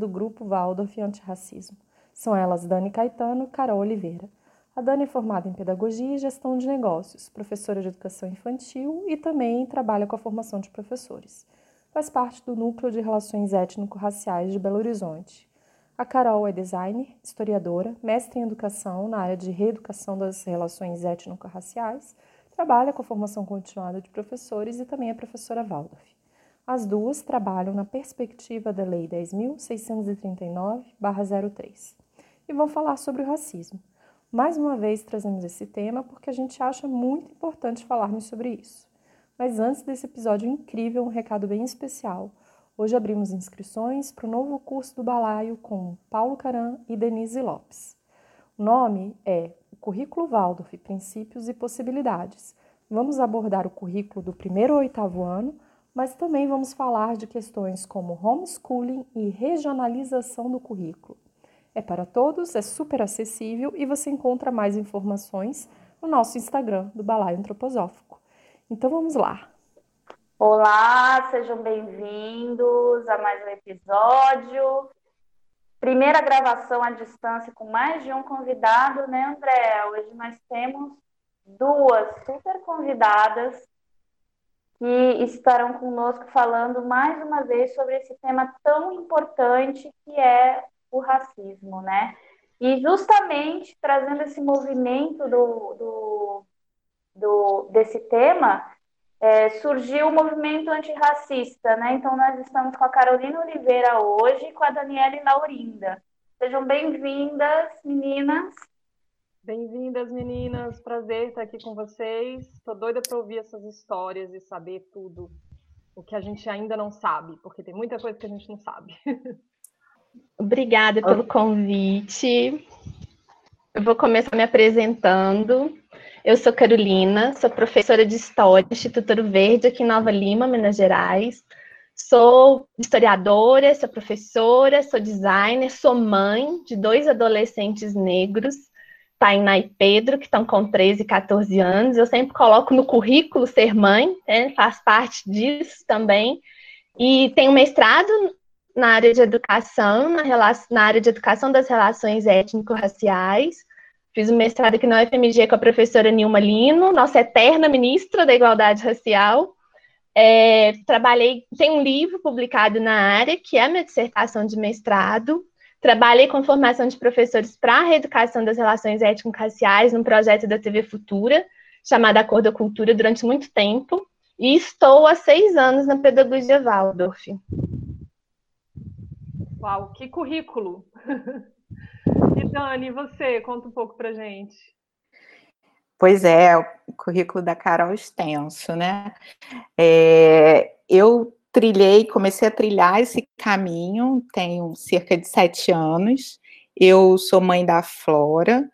do grupo Waldorf Antirracismo. São elas Dani Caetano e Carol Oliveira. A Dani é formada em Pedagogia e Gestão de Negócios, professora de Educação Infantil e também trabalha com a formação de professores. Faz parte do Núcleo de Relações Étnico-Raciais de Belo Horizonte. A Carol é designer, historiadora, mestre em Educação na área de Reeducação das Relações Étnico-Raciais trabalha com a formação continuada de professores e também é professora Waldorf. As duas trabalham na perspectiva da Lei 10.639-03 e vão falar sobre o racismo. Mais uma vez trazemos esse tema porque a gente acha muito importante falarmos sobre isso. Mas antes desse episódio incrível, um recado bem especial. Hoje abrimos inscrições para o novo curso do Balaio com Paulo Caran e Denise Lopes. O nome é Currículo Waldorf, Princípios e Possibilidades. Vamos abordar o currículo do primeiro ao oitavo ano, mas também vamos falar de questões como homeschooling e regionalização do currículo. É para todos, é super acessível e você encontra mais informações no nosso Instagram do Balaio Antroposófico. Então vamos lá. Olá, sejam bem-vindos a mais um episódio. Primeira gravação à distância com mais de um convidado, né, André? Hoje nós temos duas super convidadas que estarão conosco falando mais uma vez sobre esse tema tão importante que é o racismo, né? E justamente trazendo esse movimento do, do, do desse tema, é, surgiu o movimento antirracista, né? Então nós estamos com a Carolina Oliveira hoje e com a Daniela Laurinda. Sejam bem-vindas, meninas. Bem-vindas, meninas. Prazer estar aqui com vocês. Estou doida para ouvir essas histórias e saber tudo o que a gente ainda não sabe, porque tem muita coisa que a gente não sabe. Obrigada pelo convite. Eu vou começar me apresentando. Eu sou Carolina, sou professora de História Instituto Ouro Verde, aqui em Nova Lima, Minas Gerais. Sou historiadora, sou professora, sou designer, sou mãe de dois adolescentes negros, Tainá e Pedro, que estão com 13 e 14 anos. Eu sempre coloco no currículo ser mãe, né? faz parte disso também. E tenho mestrado na área de educação, na, na área de educação das relações étnico-raciais Fiz o um mestrado aqui na UFMG com a professora Nilma Lino, nossa eterna ministra da Igualdade Racial. É, trabalhei, tem um livro publicado na área, que é a minha dissertação de mestrado. Trabalhei com formação de professores para a reeducação das relações étnico-raciais num projeto da TV Futura, chamado Acordo da Cultura, durante muito tempo. E estou há seis anos na pedagogia Waldorf. Uau, que currículo! E Dani, você, conta um pouco para gente. Pois é, o currículo da Carol é extenso, né? É, eu trilhei, comecei a trilhar esse caminho, tenho cerca de sete anos. Eu sou mãe da Flora.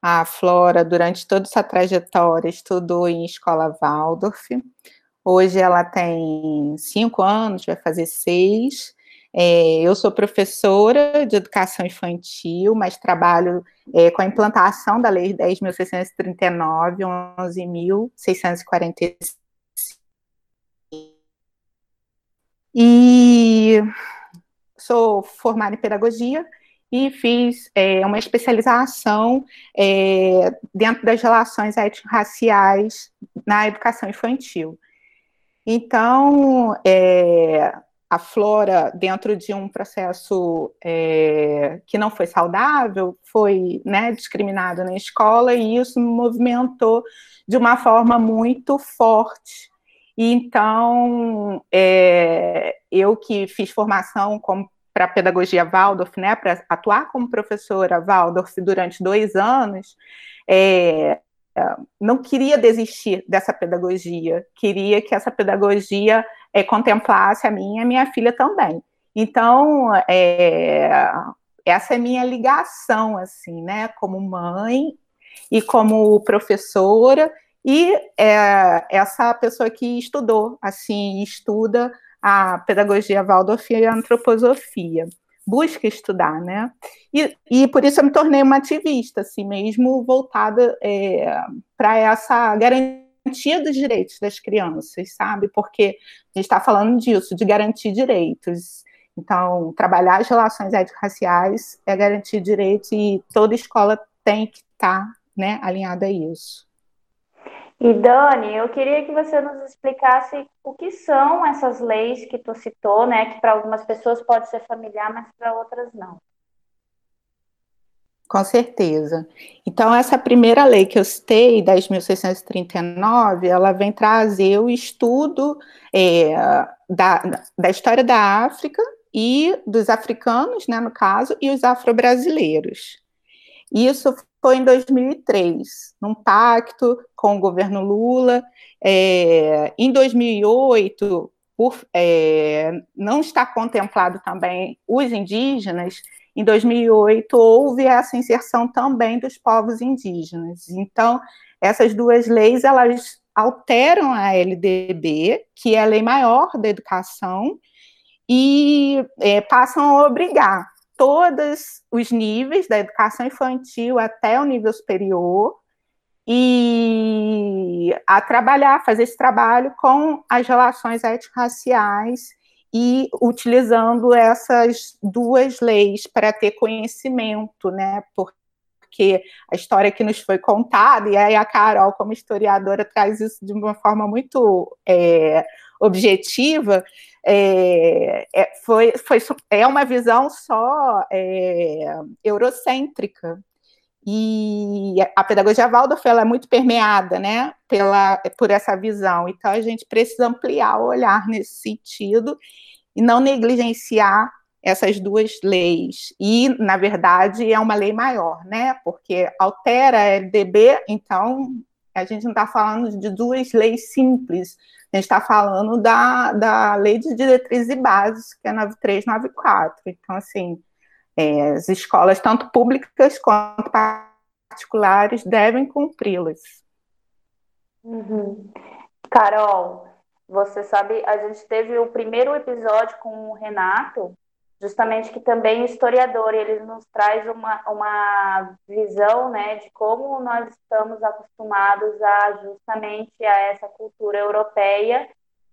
A Flora, durante toda essa trajetória, estudou em escola Waldorf. Hoje ela tem cinco anos, vai fazer seis. É, eu sou professora de educação infantil, mas trabalho é, com a implantação da Lei 10.639, 11.645. E sou formada em pedagogia e fiz é, uma especialização é, dentro das relações étnico-raciais na educação infantil. Então, é, a flora dentro de um processo é, que não foi saudável, foi né, discriminado na escola, e isso movimentou de uma forma muito forte. Então, é, eu que fiz formação para pedagogia Waldorf, né, para atuar como professora Waldorf durante dois anos, é, não queria desistir dessa pedagogia, queria que essa pedagogia é, contemplasse a minha e a minha filha também. Então, é, essa é minha ligação, assim, né, como mãe e como professora, e é, essa pessoa que estudou, assim, estuda a pedagogia Waldorf e a antroposofia, busca estudar, né? E, e por isso eu me tornei uma ativista, assim, mesmo voltada é, para essa garantia dos direitos das crianças, sabe? Porque a gente está falando disso, de garantir direitos. Então, trabalhar as relações étnico-raciais é garantir direitos e toda escola tem que estar tá, né, alinhada a isso. E Dani, eu queria que você nos explicasse o que são essas leis que tu citou, né, que para algumas pessoas pode ser familiar, mas para outras não. Com certeza. Então, essa primeira lei que eu citei, 10.639, ela vem trazer o estudo é, da, da história da África e dos africanos, né, no caso, e os afro-brasileiros. Isso foi em 2003, num pacto com o governo Lula. É, em 2008, por é, não está contemplado também os indígenas, em 2008 houve essa inserção também dos povos indígenas. Então, essas duas leis, elas alteram a LDB, que é a lei maior da educação, e é, passam a obrigar todos os níveis da educação infantil até o nível superior e a trabalhar, fazer esse trabalho com as relações étnico-raciais e utilizando essas duas leis para ter conhecimento, né? Porque a história que nos foi contada, e aí a Carol, como historiadora, traz isso de uma forma muito é, objetiva, é, é, foi, foi, é uma visão só é, eurocêntrica. E a pedagogia Waldorf ela é muito permeada né, pela, por essa visão. Então, a gente precisa ampliar o olhar nesse sentido e não negligenciar essas duas leis. E, na verdade, é uma lei maior, né? Porque altera a LDB, então a gente não está falando de duas leis simples, a gente está falando da, da Lei de Diretrizes e Bases, que é 9394. Então, assim, é, as escolas, tanto públicas quanto particulares, devem cumpri-las. Uhum. Carol, você sabe, a gente teve o primeiro episódio com o Renato, justamente que também historiador, ele nos traz uma, uma visão né, de como nós estamos acostumados a justamente a essa cultura europeia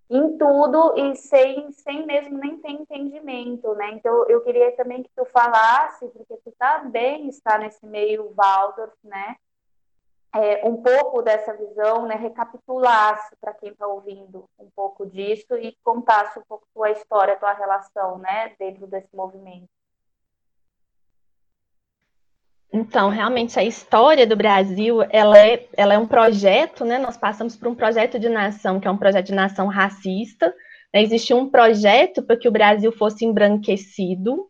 em tudo e sem, sem mesmo nem ter entendimento, né? Então eu queria também que tu falasse, porque tu também está nesse meio Waldorf, né? É, um pouco dessa visão, né, recapitulasse para quem está ouvindo um pouco disso e contasse um pouco tua história, tua relação, né, dentro desse movimento. Então, realmente a história do Brasil, ela é, ela é um projeto, né? Nós passamos por um projeto de nação, que é um projeto de nação racista. Né? Existia um projeto para que o Brasil fosse embranquecido,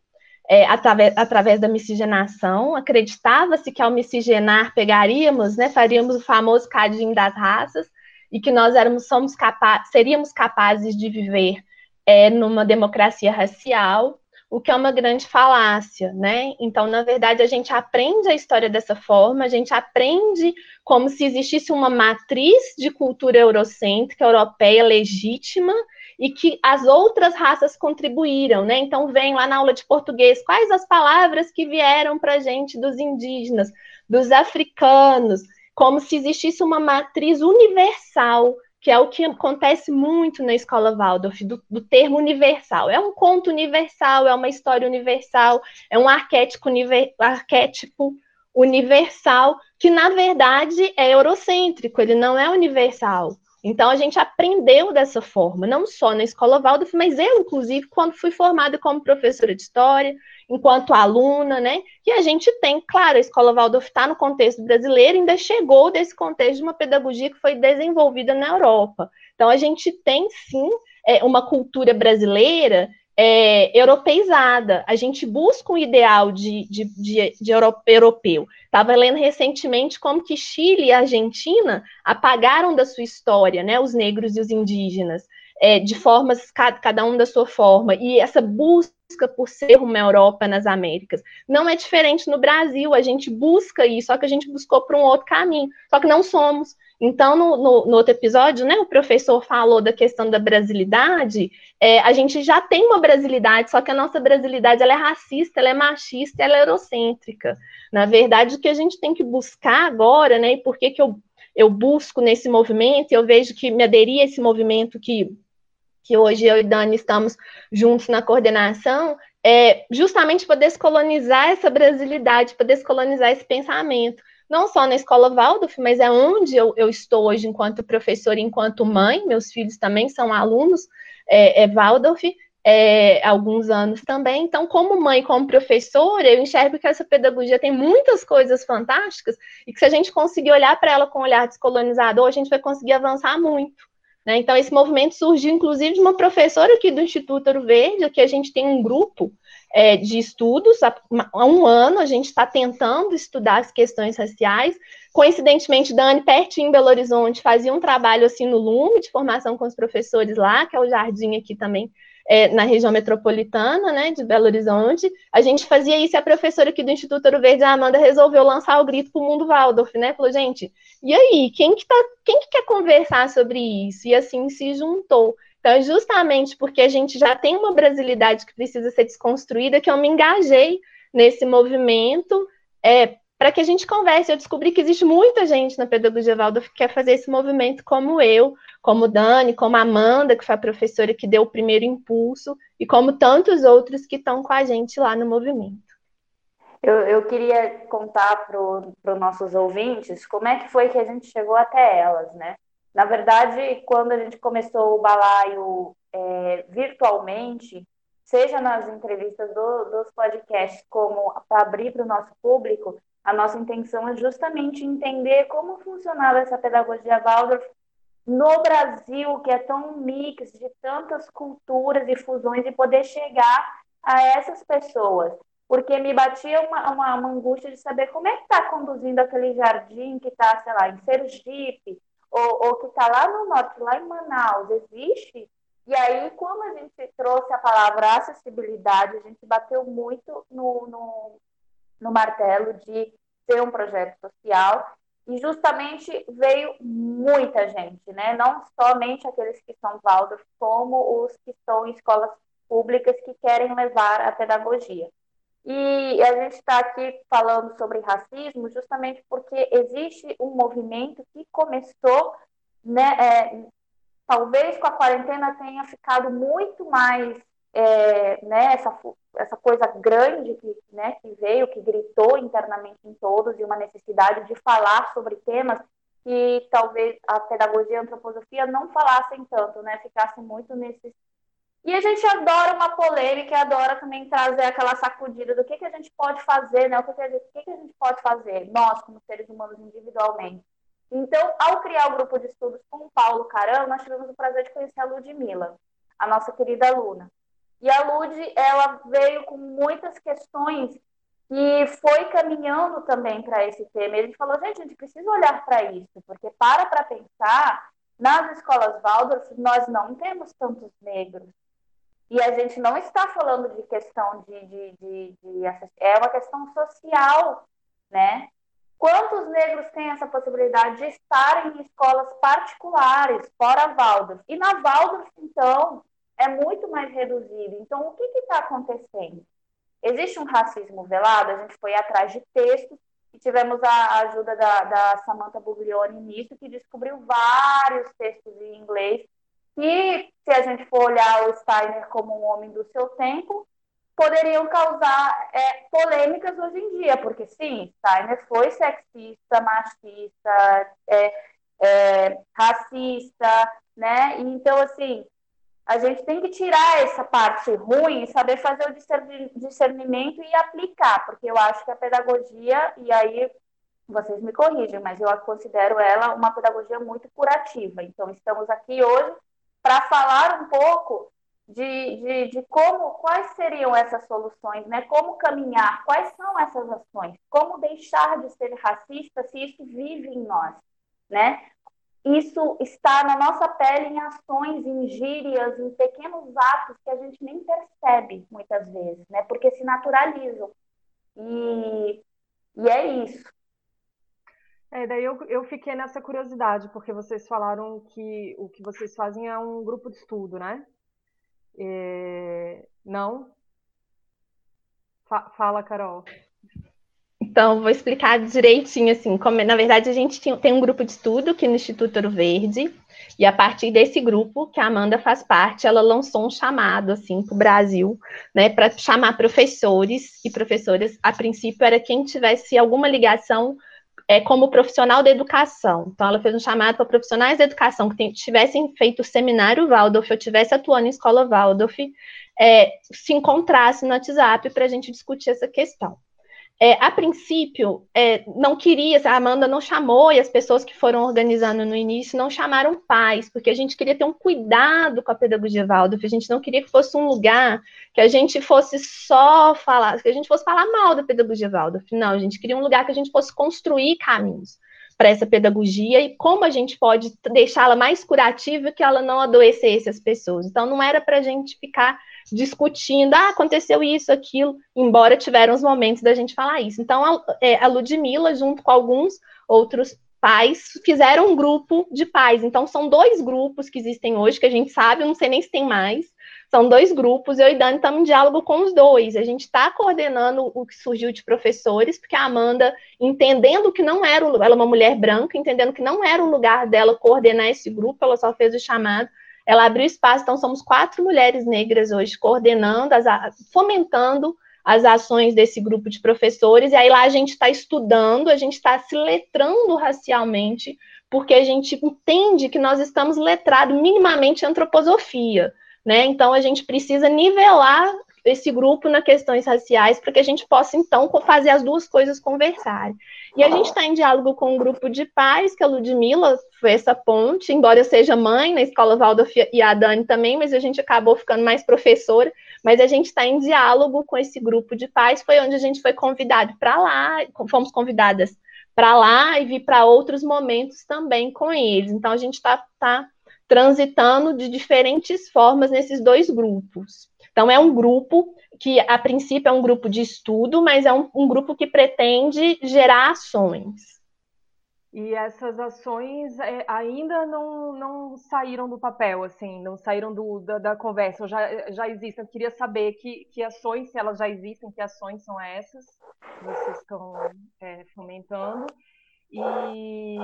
é, através, através da miscigenação. Acreditava-se que ao miscigenar pegaríamos, né, faríamos o famoso cadinho das raças e que nós éramos, somos capa seríamos capazes de viver é, numa democracia racial, o que é uma grande falácia, né? Então, na verdade, a gente aprende a história dessa forma, a gente aprende como se existisse uma matriz de cultura eurocêntrica, europeia legítima, e que as outras raças contribuíram, né? Então vem lá na aula de português quais as palavras que vieram para a gente dos indígenas, dos africanos, como se existisse uma matriz universal, que é o que acontece muito na escola Waldorf, do, do termo universal. É um conto universal, é uma história universal, é um arquétipo, univer, arquétipo universal, que na verdade é eurocêntrico, ele não é universal. Então a gente aprendeu dessa forma, não só na escola Waldorf, mas eu, inclusive, quando fui formada como professora de história, enquanto aluna, né? E a gente tem, claro, a escola Waldorf está no contexto brasileiro, ainda chegou desse contexto de uma pedagogia que foi desenvolvida na Europa. Então a gente tem sim é, uma cultura brasileira é, europeizada. A gente busca um ideal de, de, de, de europeu. Estava lendo recentemente como que Chile e Argentina apagaram da sua história, né, os negros e os indígenas, é, de formas, cada um da sua forma. E essa busca por ser uma Europa nas Américas. Não é diferente no Brasil, a gente busca isso, só que a gente buscou por um outro caminho, só que não somos. Então, no, no, no, outro episódio, né, o professor falou da questão da brasilidade. É, a gente já tem uma brasilidade, só que a nossa brasilidade ela é racista, ela é machista, ela é eurocêntrica. Na verdade, o que a gente tem que buscar agora, né, e por que, que eu, eu busco nesse movimento, eu vejo que me aderi a esse movimento que, que hoje eu e Dani estamos juntos na coordenação, é justamente para descolonizar essa brasilidade, para descolonizar esse pensamento não só na escola Waldorf, mas é onde eu, eu estou hoje enquanto professora, enquanto mãe, meus filhos também são alunos é, é Waldorf, é, alguns anos também. Então, como mãe, como professora, eu enxergo que essa pedagogia tem muitas coisas fantásticas e que se a gente conseguir olhar para ela com um olhar descolonizador, a gente vai conseguir avançar muito. Né? Então, esse movimento surgiu, inclusive, de uma professora aqui do Instituto Ouro Verde, que a gente tem um grupo é, de estudos. Há, um ano a gente está tentando estudar as questões raciais. Coincidentemente, Dani, pertinho em Belo Horizonte, fazia um trabalho assim no Lume, de formação com os professores lá, que é o Jardim aqui também, é, na região metropolitana, né, de Belo Horizonte. A gente fazia isso e a professora aqui do Instituto Ouro Verde, a Amanda, resolveu lançar o grito para o mundo Waldorf, né? Falou, gente, e aí, quem que, tá, quem que quer conversar sobre isso? E assim se juntou. Então, justamente porque a gente já tem uma brasilidade que precisa ser desconstruída, que eu me engajei nesse movimento é, para que a gente converse. Eu descobri que existe muita gente na pedagogia Waldorf que quer fazer esse movimento como eu, como Dani, como Amanda, que foi a professora que deu o primeiro impulso, e como tantos outros que estão com a gente lá no movimento. Eu, eu queria contar para os nossos ouvintes como é que foi que a gente chegou até elas, né? Na verdade, quando a gente começou o balaio é, virtualmente, seja nas entrevistas do, dos podcasts, como para abrir para o nosso público, a nossa intenção é justamente entender como funcionava essa pedagogia Waldorf no Brasil, que é tão mix de tantas culturas e fusões, e poder chegar a essas pessoas. Porque me batia uma, uma, uma angústia de saber como é que está conduzindo aquele jardim que está, sei lá, em Sergipe, ou, ou que está lá no norte, lá em Manaus, existe? E aí, como a gente trouxe a palavra acessibilidade, a gente bateu muito no, no, no martelo de ser um projeto social e justamente veio muita gente, né? Não somente aqueles que são Waldorf, como os que estão em escolas públicas que querem levar a pedagogia. E a gente está aqui falando sobre racismo justamente porque existe um movimento que começou, né, é, talvez com a quarentena tenha ficado muito mais, é, né, essa, essa coisa grande que, né, que veio, que gritou internamente em todos, e uma necessidade de falar sobre temas que talvez a pedagogia e a antroposofia não falassem tanto, né, ficassem muito nesses e a gente adora uma polêmica adora também trazer aquela sacudida do que, que a gente pode fazer, né? O que, que, a, gente, que, que a gente pode fazer, nós, como seres humanos individualmente. Então, ao criar o grupo de estudos com o Paulo Caram, nós tivemos o prazer de conhecer a Ludmilla, a nossa querida aluna. E a Lud, ela veio com muitas questões e foi caminhando também para esse tema. E gente falou, gente, a gente precisa olhar para isso, porque para para pensar, nas escolas Waldorf, nós não temos tantos negros, e a gente não está falando de questão de, de, de, de, É uma questão social, né? Quantos negros têm essa possibilidade de estar em escolas particulares, fora Waldorf? E na Waldorf, então, é muito mais reduzido. Então, o que está acontecendo? Existe um racismo velado? A gente foi atrás de textos e tivemos a ajuda da, da Samantha Buglioni nisso, que descobriu vários textos em inglês que, se a gente for olhar o Steiner como um homem do seu tempo, poderiam causar é, polêmicas hoje em dia, porque sim, Steiner foi sexista, machista, é, é, racista, né? Então, assim, a gente tem que tirar essa parte ruim saber fazer o discernimento e aplicar, porque eu acho que a pedagogia, e aí vocês me corrigem, mas eu considero ela uma pedagogia muito curativa. Então, estamos aqui hoje para falar um pouco de, de, de, como, quais seriam essas soluções, né? Como caminhar, quais são essas ações, como deixar de ser racista se isso vive em nós, né? Isso está na nossa pele em ações, em gírias, em pequenos atos que a gente nem percebe muitas vezes, né? Porque se naturalizam. E, e é isso. É, daí eu, eu fiquei nessa curiosidade, porque vocês falaram que o que vocês fazem é um grupo de estudo, né? É... Não? Fa fala, Carol. Então, vou explicar direitinho, assim, como, na verdade, a gente tem um grupo de estudo aqui no Instituto Ouro Verde, e a partir desse grupo, que a Amanda faz parte, ela lançou um chamado, assim, para o Brasil, né, para chamar professores e professoras, a princípio era quem tivesse alguma ligação é, como profissional da educação. Então, ela fez um chamado para profissionais da educação que tivessem feito o seminário Waldorf, ou tivesse atuando em escola Waldorf, é, se encontrasse no WhatsApp para a gente discutir essa questão. É, a princípio, é, não queria, a Amanda não chamou, e as pessoas que foram organizando no início não chamaram pais, porque a gente queria ter um cuidado com a pedagogia Waldorf, a gente não queria que fosse um lugar que a gente fosse só falar, que a gente fosse falar mal da pedagogia Waldorf, não, a gente queria um lugar que a gente fosse construir caminhos para essa pedagogia e como a gente pode deixá-la mais curativa que ela não adoecesse as pessoas. Então, não era para a gente ficar discutindo, ah, aconteceu isso, aquilo, embora tiveram os momentos da gente falar isso. Então, a, é, a Ludmilla, junto com alguns outros pais, fizeram um grupo de pais. Então, são dois grupos que existem hoje, que a gente sabe, eu não sei nem se tem mais. São dois grupos, eu e Dani estamos em diálogo com os dois. A gente está coordenando o que surgiu de professores, porque a Amanda, entendendo que não era, ela é uma mulher branca, entendendo que não era o lugar dela coordenar esse grupo, ela só fez o chamado ela abriu espaço, então somos quatro mulheres negras hoje coordenando, as, fomentando as ações desse grupo de professores, e aí lá a gente está estudando, a gente está se letrando racialmente, porque a gente entende que nós estamos letrados minimamente em antroposofia, né? Então a gente precisa nivelar esse grupo nas questões raciais para que a gente possa, então, fazer as duas coisas conversarem. E a gente está em diálogo com um grupo de pais, que a Ludmilla foi essa ponte, embora eu seja mãe na escola Waldorf e a Dani também, mas a gente acabou ficando mais professora, mas a gente está em diálogo com esse grupo de pais, foi onde a gente foi convidado para lá, fomos convidadas para lá e vir para outros momentos também com eles. Então a gente está tá transitando de diferentes formas nesses dois grupos. Então, é um grupo que, a princípio, é um grupo de estudo, mas é um, um grupo que pretende gerar ações. E essas ações é, ainda não, não saíram do papel, assim, não saíram do, da, da, conversa, já, já existem. Eu queria saber que, que ações, se elas já existem, que ações são essas que vocês estão é, fomentando. E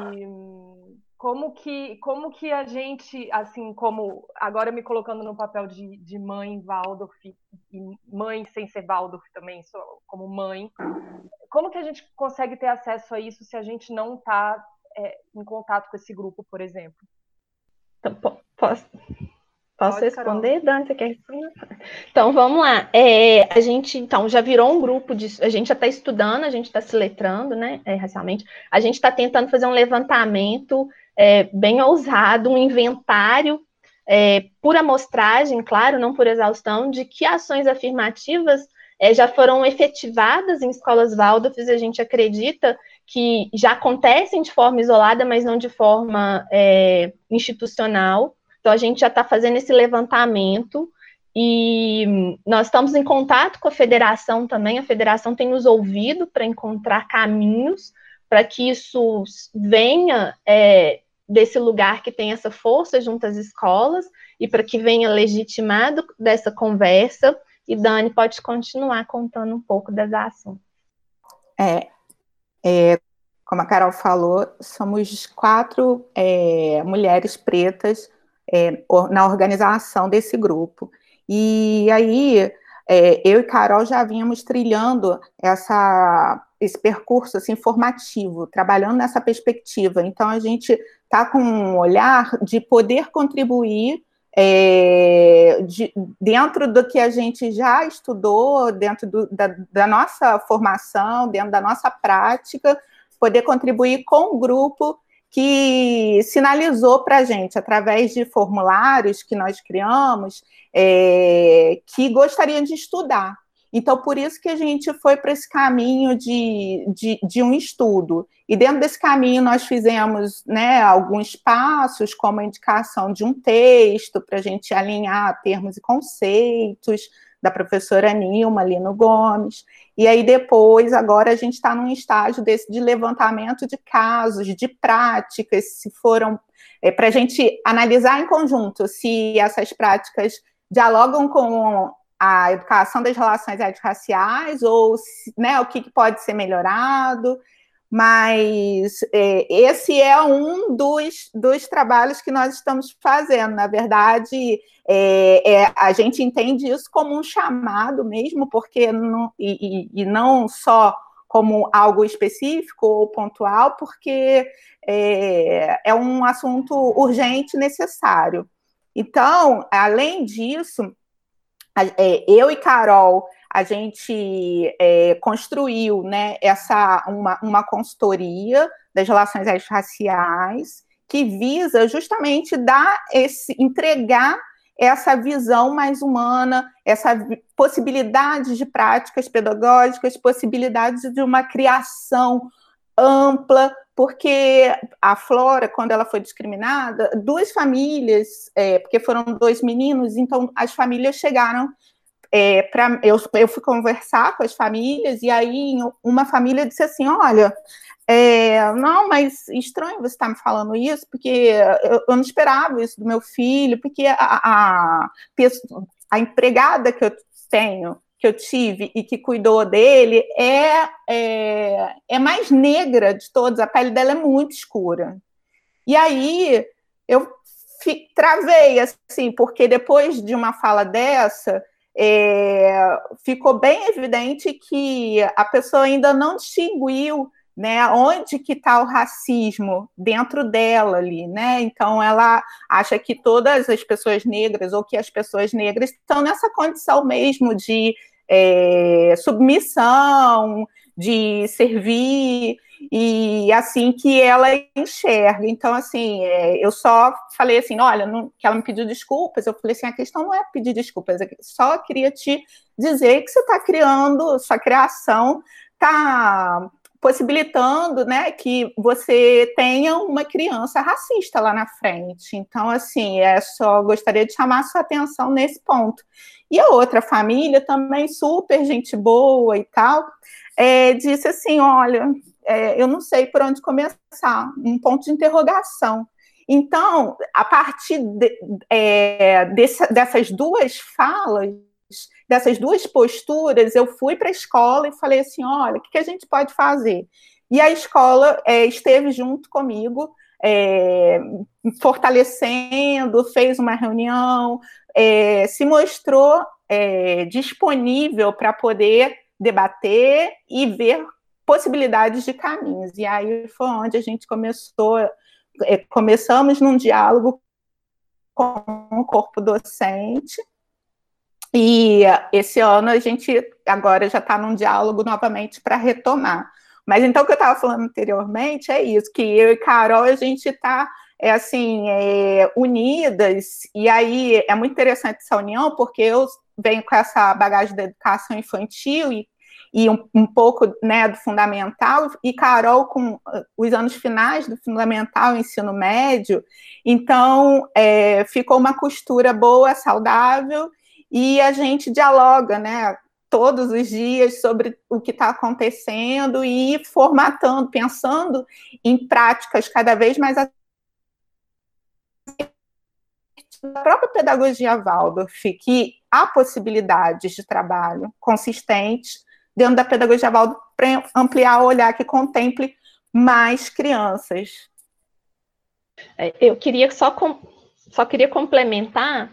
como que, como que a gente, assim, como agora me colocando no papel de, de mãe Waldorf e mãe sem ser Waldorf também, sou, como mãe, como que a gente consegue ter acesso a isso se a gente não está é, em contato com esse grupo, por exemplo? Então, posso, Posso Pode, responder, Dani? Você quer responder? Então, vamos lá. É, a gente, então, já virou um grupo de. A gente já está estudando, a gente está se letrando, né, é, racialmente. A gente está tentando fazer um levantamento é, bem ousado, um inventário é, por amostragem, claro, não por exaustão, de que ações afirmativas é, já foram efetivadas em escolas Waldorfs, a gente acredita que já acontecem de forma isolada, mas não de forma é, institucional. Então, a gente já está fazendo esse levantamento e nós estamos em contato com a federação também. A federação tem nos ouvido para encontrar caminhos para que isso venha é, desse lugar que tem essa força junto às escolas e para que venha legitimado dessa conversa. E Dani pode continuar contando um pouco das ações. É, é como a Carol falou, somos quatro é, mulheres pretas é, na organização desse grupo. E aí, é, eu e Carol já vínhamos trilhando essa, esse percurso assim, formativo, trabalhando nessa perspectiva. Então, a gente está com um olhar de poder contribuir é, de, dentro do que a gente já estudou, dentro do, da, da, nossa formação, dentro da nossa prática, poder contribuir com o grupo que sinalizou para a gente, através de formulários que nós criamos, é, que gostariam de estudar. Então, por isso que a gente foi para esse caminho de, de, de, um estudo. E dentro desse caminho, nós fizemos né, alguns passos, como a indicação de um texto, para a gente alinhar termos e conceitos, da professora Nilma Lino Gomes. E aí, depois, agora a gente está num estágio desse de levantamento de casos, de práticas, se foram. É, para a gente analisar em conjunto se essas práticas dialogam com a educação das relações étnico-raciais ou né, o que, pode ser melhorado, mas é, esse é um dos, dos trabalhos que nós estamos fazendo. Na verdade, é, é, a gente entende isso como um chamado mesmo, porque não, e, e, não só como algo específico ou pontual, porque é, é um assunto urgente, necessário. Então, além disso, eu e Carol, a gente é, construiu né, essa, uma, uma consultoria das relações raciais que visa justamente dar esse, entregar essa visão mais humana, essa possibilidade de práticas pedagógicas, possibilidades de uma criação ampla, porque a Flora, quando ela foi discriminada, duas famílias, é, porque foram dois meninos, então as famílias chegaram é, para eu, eu fui conversar com as famílias e aí uma família disse assim, olha, é, não, mas estranho você estar tá me falando isso, porque eu, eu, não esperava isso do meu filho, porque a, a, a empregada que eu tenho que eu tive e que cuidou dele é, é, é mais negra de todos, a pele dela é muito escura. E aí eu travei, assim, porque depois de uma fala dessa, é, ficou bem evidente que a pessoa ainda não distinguiu né, onde que está o racismo dentro dela ali, né? Então ela acha que todas as pessoas negras ou que as pessoas negras estão nessa condição mesmo de é, submissão, de servir e assim que ela enxerga. Então, assim, é, eu só falei assim, olha, não, que ela me pediu desculpas. Eu falei assim, a questão não é pedir desculpas, eu só queria te dizer que você está criando, sua criação está possibilitando né, que você tenha uma criança racista lá na frente. Então, assim, é só gostaria de chamar sua atenção nesse ponto. E a outra família, também super gente boa e tal, é, disse assim: olha, é, eu não sei por onde começar, um ponto de interrogação. Então, a partir de, é, desse, dessas duas falas, dessas duas posturas, eu fui para a escola e falei assim: olha, o que, que, a gente pode fazer? E a escola é, esteve junto comigo, é, fortalecendo, fez uma reunião, é, se mostrou é, disponível para poder debater e ver possibilidades de caminhos. E aí foi onde a gente começou, é, começamos num diálogo com o corpo docente, e esse ano a gente agora já está num diálogo novamente para retomar. Mas então o que eu estava falando anteriormente é isso, que eu e Carol a gente está é assim é, unidas. E aí é muito interessante essa união porque eu venho com essa bagagem da educação infantil e, e um, um pouco né, do fundamental. E Carol com os anos finais do fundamental ensino médio. Então é, ficou uma costura boa saudável e a gente dialoga, né? Todos os dias sobre o que está acontecendo e formatando, pensando em práticas cada vez mais a própria pedagogia Waldorf, que há possibilidades de trabalho consistentes dentro da pedagogia Waldorf para ampliar o olhar que contemple mais crianças. É, eu queria só, só queria complementar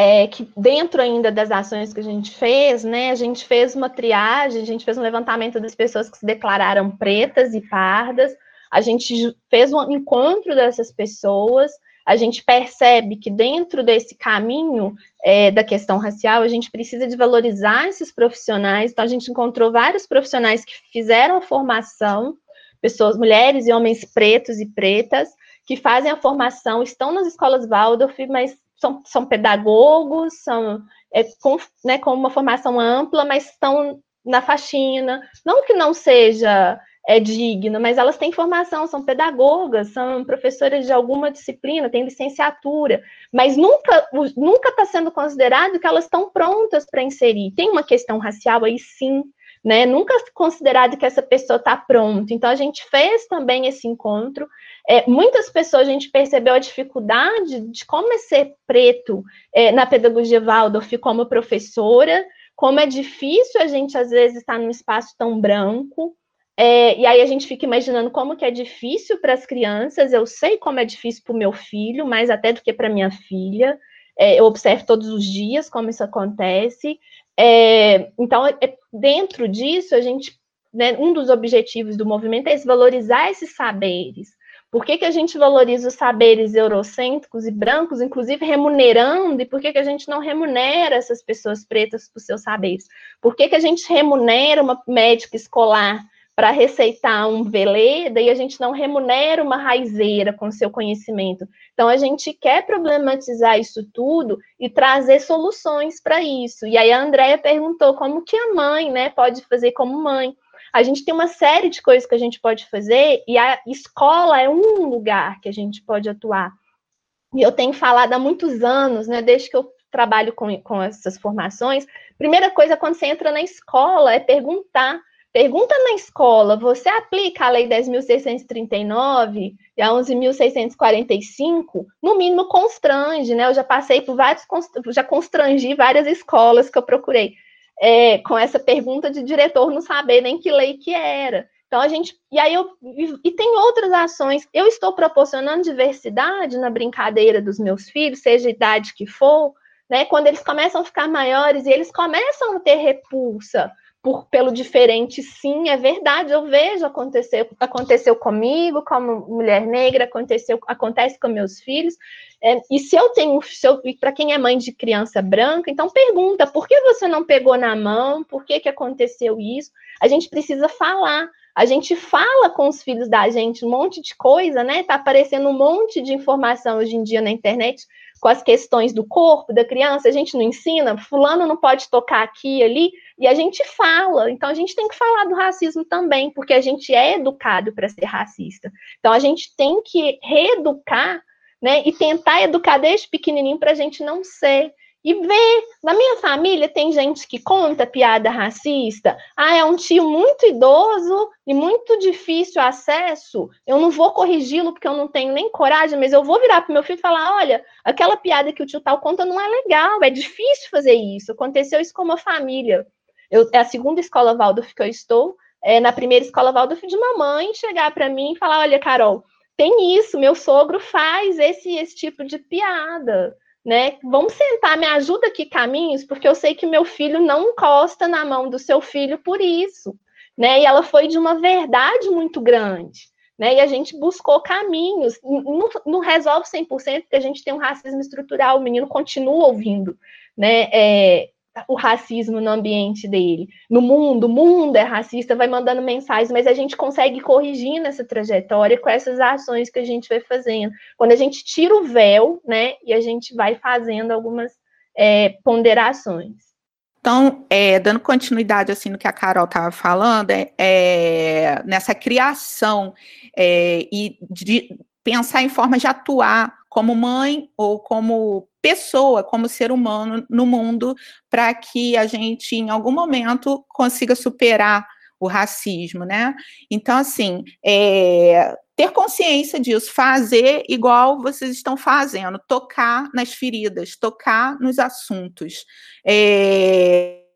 é, que dentro ainda das ações que a gente fez, né, a gente fez uma triagem, a gente fez um levantamento das pessoas que se declararam pretas e pardas, a gente fez um encontro dessas pessoas, a gente percebe que dentro desse caminho é, da questão racial, a gente precisa de valorizar esses profissionais. Então, a gente encontrou vários profissionais que fizeram a formação, pessoas, mulheres e homens pretos e pretas, que fazem a formação, estão nas escolas Waldorf, mas são, são pedagogos, são é, com, né, com uma formação ampla, mas estão na faxina. Não que não seja é digno, mas elas têm formação, são pedagogas, são professoras de alguma disciplina, têm licenciatura, mas nunca nunca está sendo considerado que elas estão prontas para inserir. Tem uma questão racial aí sim, né? Nunca considerado que essa pessoa está pronta. Então a gente fez também esse encontro. É, muitas pessoas a gente percebeu a dificuldade de como é ser preto é, na pedagogia Waldorf como professora, como é difícil a gente às vezes estar num espaço tão branco. É, e aí a gente fica imaginando como que é difícil para as crianças. Eu sei como é difícil para o meu filho, mais até do que para minha filha. É, eu observo todos os dias como isso acontece. É, então, é, dentro disso, a gente, né, um dos objetivos do movimento é valorizar esses saberes. Por que, que a gente valoriza os saberes eurocêntricos e brancos, inclusive remunerando, e por que, que a gente não remunera essas pessoas pretas por seus saberes? Por que, que a gente remunera uma médica escolar para receitar um veleda e a gente não remunera uma raizeira com seu conhecimento. Então, a gente quer problematizar isso tudo e trazer soluções para isso. E aí a Andrea perguntou como que a mãe né, pode fazer como mãe. A gente tem uma série de coisas que a gente pode fazer e a escola é um lugar que a gente pode atuar. E eu tenho falado há muitos anos, né, desde que eu trabalho com, com essas formações, primeira coisa quando você entra na escola é perguntar Pergunta na escola: você aplica a Lei 10.639 e a 11.645? No mínimo constrange, né? Eu já passei por vários, já constrangi várias escolas que eu procurei é, com essa pergunta de diretor não saber nem que lei que era. Então a gente e aí eu e tem outras ações. Eu estou proporcionando diversidade na brincadeira dos meus filhos, seja a idade que for, né? Quando eles começam a ficar maiores e eles começam a ter repulsa por, pelo diferente, sim, é verdade, eu vejo acontecer, aconteceu comigo, como mulher negra, aconteceu, acontece com meus filhos, é, e se eu tenho, para quem é mãe de criança branca, então pergunta, por que você não pegou na mão, por que, que aconteceu isso? A gente precisa falar, a gente fala com os filhos da gente um monte de coisa, né? Tá aparecendo um monte de informação hoje em dia na internet com as questões do corpo da criança, a gente não ensina, fulano não pode tocar aqui ali, e a gente fala. Então a gente tem que falar do racismo também, porque a gente é educado para ser racista. Então a gente tem que reeducar, né, e tentar educar desde pequenininho para a gente não ser e ver. Na minha família tem gente que conta piada racista. Ah, é um tio muito idoso e muito difícil acesso. Eu não vou corrigi-lo porque eu não tenho nem coragem, mas eu vou virar para meu filho e falar: olha, aquela piada que o tio tal conta não é legal, é difícil fazer isso. Aconteceu isso com uma família. Eu, é a segunda escola Waldorf que eu estou. É, na primeira escola Waldorf de mamãe chegar para mim e falar: olha, Carol, tem isso, meu sogro faz esse, esse tipo de piada né? Vamos sentar, me ajuda aqui caminhos, porque eu sei que meu filho não encosta na mão do seu filho por isso, né? E ela foi de uma verdade muito grande, né? E a gente buscou caminhos, não, não resolve 100%, porque a gente tem um racismo estrutural, o menino continua ouvindo, né? É, o racismo no ambiente dele. No mundo, o mundo é racista, vai mandando mensagens, mas a gente consegue corrigir nessa trajetória com essas ações que a gente vai fazendo. Quando a gente tira o véu, né, e a gente vai fazendo algumas é, ponderações. Então, é, dando continuidade assim no que a Carol estava falando, é, é, nessa criação é, e de pensar em forma de atuar como mãe ou como pessoa, como ser humano no mundo, para que a gente, em algum momento, consiga superar o racismo, né? Então, assim, é, ter consciência disso, fazer igual vocês estão fazendo, tocar nas feridas, tocar nos assuntos. É,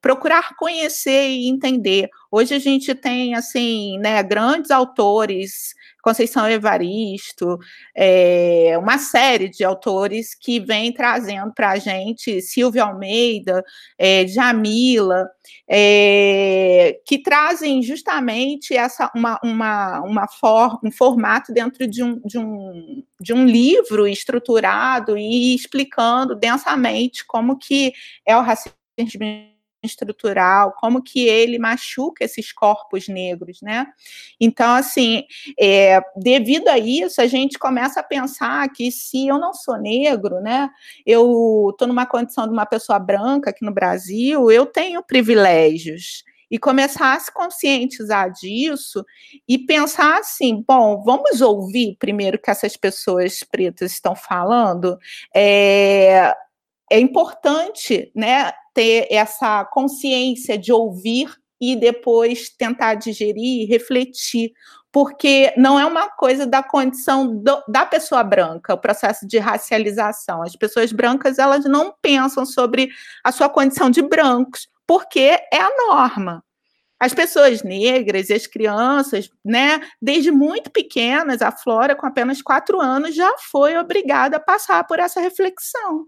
procurar conhecer e entender. Hoje a gente tem assim, né, grandes autores, Conceição Evaristo, é, uma série de autores que vem trazendo para a gente, Silvia Almeida, é, Jamila, é, que trazem justamente essa uma, uma, uma for, um formato dentro de um, de, um, de um livro estruturado e explicando densamente como que é o racismo estrutural, como que ele machuca esses corpos negros, né? Então, assim, é, devido a isso, a gente começa a pensar que se eu não sou negro, né, eu estou numa condição de uma pessoa branca aqui no Brasil, eu tenho privilégios, e começar a se conscientizar disso e pensar assim: bom, vamos ouvir primeiro que essas pessoas pretas estão falando. É, é importante, né, ter essa consciência de ouvir e depois tentar digerir e refletir, porque não é uma coisa da condição do, da pessoa branca, o processo de racialização. As pessoas brancas elas não pensam sobre a sua condição de brancos, porque é a norma. As pessoas negras e as crianças, né, desde muito pequenas, a Flora, com apenas quatro anos, já foi obrigada a passar por essa reflexão.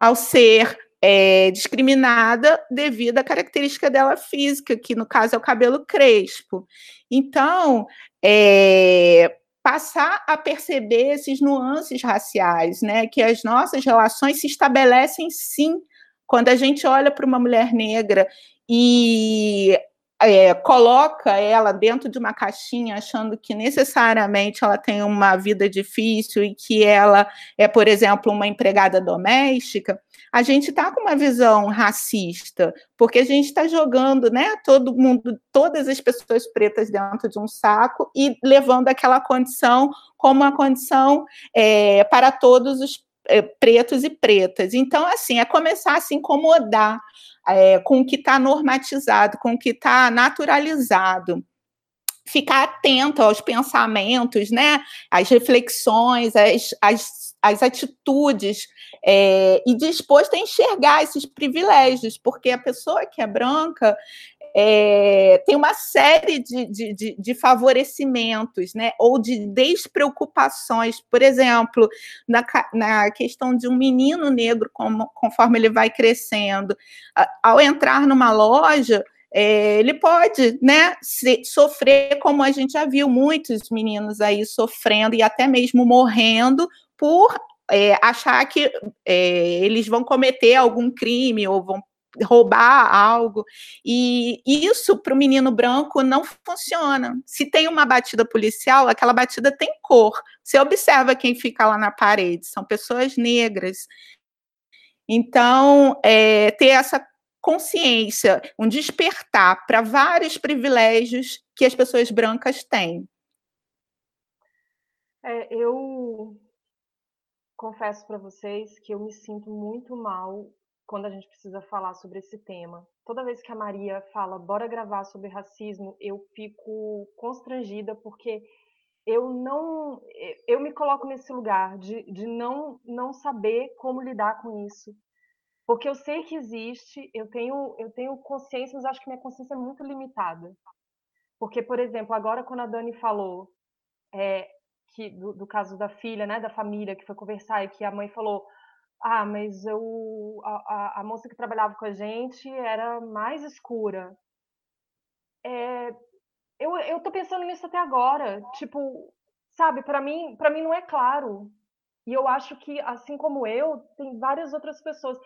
Ao ser é, discriminada devido à característica dela física, que no caso é o cabelo crespo. Então, é, passar a perceber esses nuances raciais, né? Que as nossas relações se estabelecem sim quando a gente olha para uma mulher negra e é, coloca ela dentro de uma caixinha, achando que necessariamente ela tem uma vida difícil e que ela é, por exemplo, uma empregada doméstica, a gente está com uma visão racista, porque a gente está jogando, né, todo mundo, todas as pessoas pretas dentro de um saco e levando aquela condição como uma condição é, para todos os pretos e pretas. Então, assim, é começar a se incomodar é, com o que está normatizado, com o que está naturalizado ficar atento aos pensamentos, né, às reflexões, às, às, às atitudes é, e disposto a enxergar esses privilégios, porque a pessoa que é branca é, tem uma série de, de, de, de, favorecimentos, né, ou de despreocupações, por exemplo, na, na questão de um menino negro, como, conforme ele vai crescendo, ao entrar numa loja, é, ele pode né, se, sofrer, como a gente já viu muitos meninos aí sofrendo e até mesmo morrendo por é, achar que é, eles vão cometer algum crime ou vão roubar algo. E isso para o menino branco não funciona. Se tem uma batida policial, aquela batida tem cor. Você observa quem fica lá na parede, são pessoas negras. Então, é, ter essa consciência, um despertar para vários privilégios que as pessoas brancas têm. É, eu confesso para vocês que eu me sinto muito mal quando a gente precisa falar sobre esse tema. Toda vez que a Maria fala, bora gravar sobre racismo, eu fico constrangida porque eu não, eu me coloco nesse lugar de, de não, não saber como lidar com isso. Porque eu sei que existe, eu tenho, eu tenho consciência, mas acho que minha consciência é muito limitada. Porque, por exemplo, agora quando a Dani falou é, que do, do, caso da filha, né, da família que foi conversar e que a mãe falou, ah, mas eu, a, a moça que trabalhava com a gente era mais escura. É, eu, eu tô pensando nisso até agora, tipo, sabe, para mim, para mim não é claro. E eu acho que, assim como eu, tem várias outras pessoas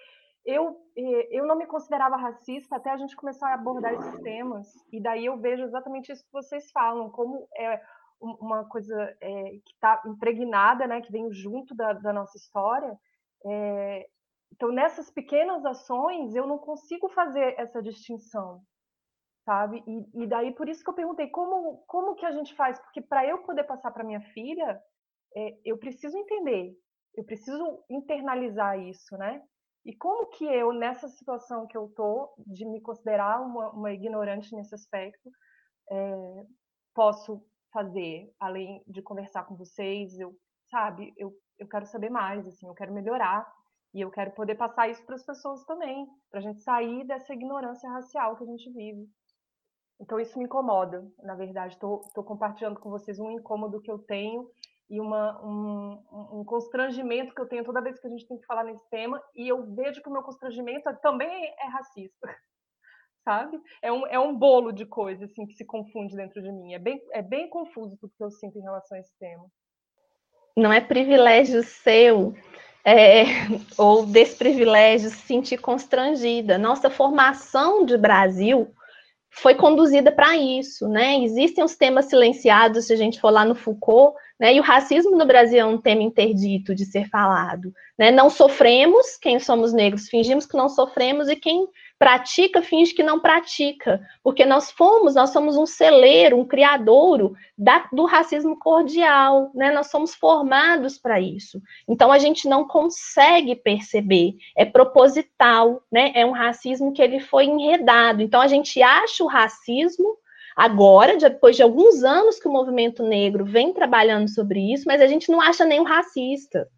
eu, eh, eu não me considerava racista até a gente começar a abordar esses temas. E daí eu vejo exatamente isso que vocês falam, como é uma coisa é, que está impregnada, né, que vem junto da, da nossa história. É, então, nessas pequenas ações, eu não consigo fazer essa distinção, sabe? E, e daí, por isso que eu perguntei, como, como que a gente faz? Porque para eu poder passar para minha filha, é, eu preciso entender, eu preciso internalizar isso, né? E como que eu, nessa situação que eu tô, de me considerar uma, uma ignorante nesse aspecto, é, posso fazer, além de conversar com vocês, eu, sabe, eu, eu quero saber mais, assim, eu quero melhorar. E eu quero poder passar isso para as pessoas também, para a gente sair dessa ignorância racial que a gente vive. Então isso me incomoda, na verdade. Estou compartilhando com vocês um incômodo que eu tenho e uma, um, um, constrangimento que eu tenho toda vez que a gente tem que falar nesse tema, e eu vejo que o meu constrangimento também é racista, sabe? É um, é um bolo de coisas assim, que se confunde dentro de mim. É bem, é bem confuso tudo que eu sinto em relação a esse tema. Não é privilégio seu é, ou desprivilégio se sentir constrangida. Nossa formação de Brasil foi conduzida para isso, né? Existem os temas silenciados, se a gente for lá no Foucault, né? E o racismo no Brasil é um tema interdito de ser falado, né? Não sofremos, quem somos negros, fingimos que não sofremos, e quem pratica finge que não pratica, porque nós fomos, nós somos um celeiro, um criadouro da, do racismo cordial, né? Nós somos formados para isso. Então a gente não consegue perceber, é proposital, né? É um racismo que ele foi enredado. Então a gente acha o racismo agora, depois de alguns anos que o movimento negro vem trabalhando sobre isso, mas a gente não acha nenhum racista.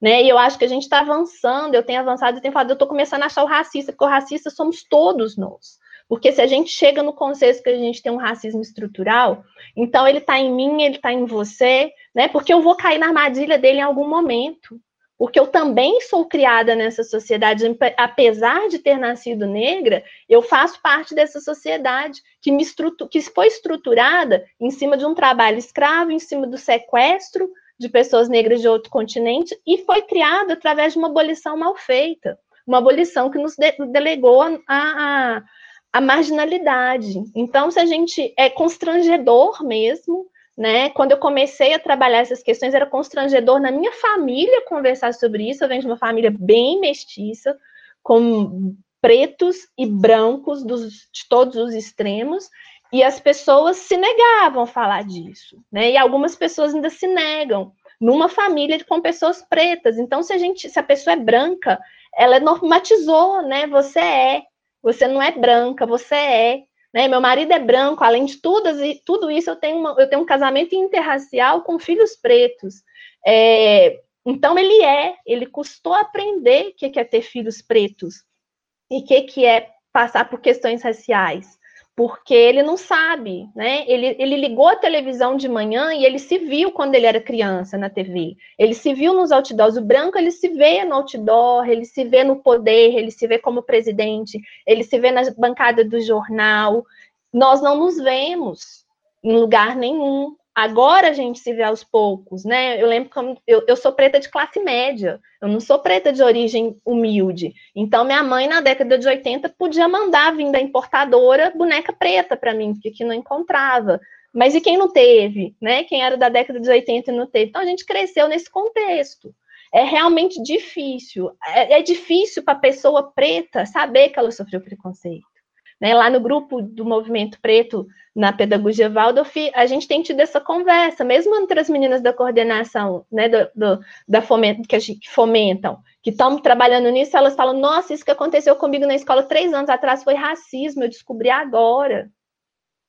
Né? E eu acho que a gente está avançando, eu tenho avançado e tenho falado, eu estou começando a achar o racista, porque o racista somos todos nós. Porque se a gente chega no consenso que a gente tem um racismo estrutural, então ele está em mim, ele está em você, né? Porque eu vou cair na armadilha dele em algum momento. Porque eu também sou criada nessa sociedade, apesar de ter nascido negra, eu faço parte dessa sociedade que, me que foi estruturada em cima de um trabalho escravo, em cima do sequestro, de pessoas negras de outro continente e foi criado através de uma abolição mal feita, uma abolição que nos de delegou a, a, a, marginalidade. Então, se a gente é constrangedor mesmo, né? Quando eu comecei a trabalhar essas questões, era constrangedor na minha família conversar sobre isso. Eu venho de uma família bem mestiça, com pretos e brancos dos, de todos os extremos, e as pessoas se negavam a falar disso, né? E algumas pessoas ainda se negam numa família com pessoas pretas. Então, se a gente, se a pessoa é branca, ela normatizou, né? Você é, você não é branca, você é. Né? Meu marido é branco, além de tudo, tudo isso, eu tenho, uma, eu tenho um casamento interracial com filhos pretos. É, então, ele é, ele custou aprender o que é ter filhos pretos e o que, que é passar por questões raciais porque ele não sabe, né? Ele, ele ligou a televisão de manhã e ele se viu quando ele era criança na TV. Ele se viu nos outdoors. O branco, ele se vê no outdoor, ele se vê no poder, ele se vê como presidente, ele se vê na bancada do jornal. Nós não nos vemos em lugar nenhum. Agora a gente se vê aos poucos, né? Eu lembro que eu, eu sou preta de classe média, eu não sou preta de origem humilde. Então, minha mãe, na década de 80, podia mandar vir da importadora boneca preta para mim, porque aqui não encontrava. Mas e quem não teve, né? Quem era da década de 80 e não teve? Então, a gente cresceu nesse contexto. É realmente difícil. É, é difícil para a pessoa preta saber que ela sofreu preconceito. Né? Lá no grupo do Movimento Preto, na Pedagogia Waldorf, a gente tem tido essa conversa, mesmo entre as meninas da coordenação, né, do, do da fomento, que, gente, que fomentam, que estão trabalhando nisso, elas falam, nossa, isso que aconteceu comigo na escola três anos atrás foi racismo, eu descobri agora.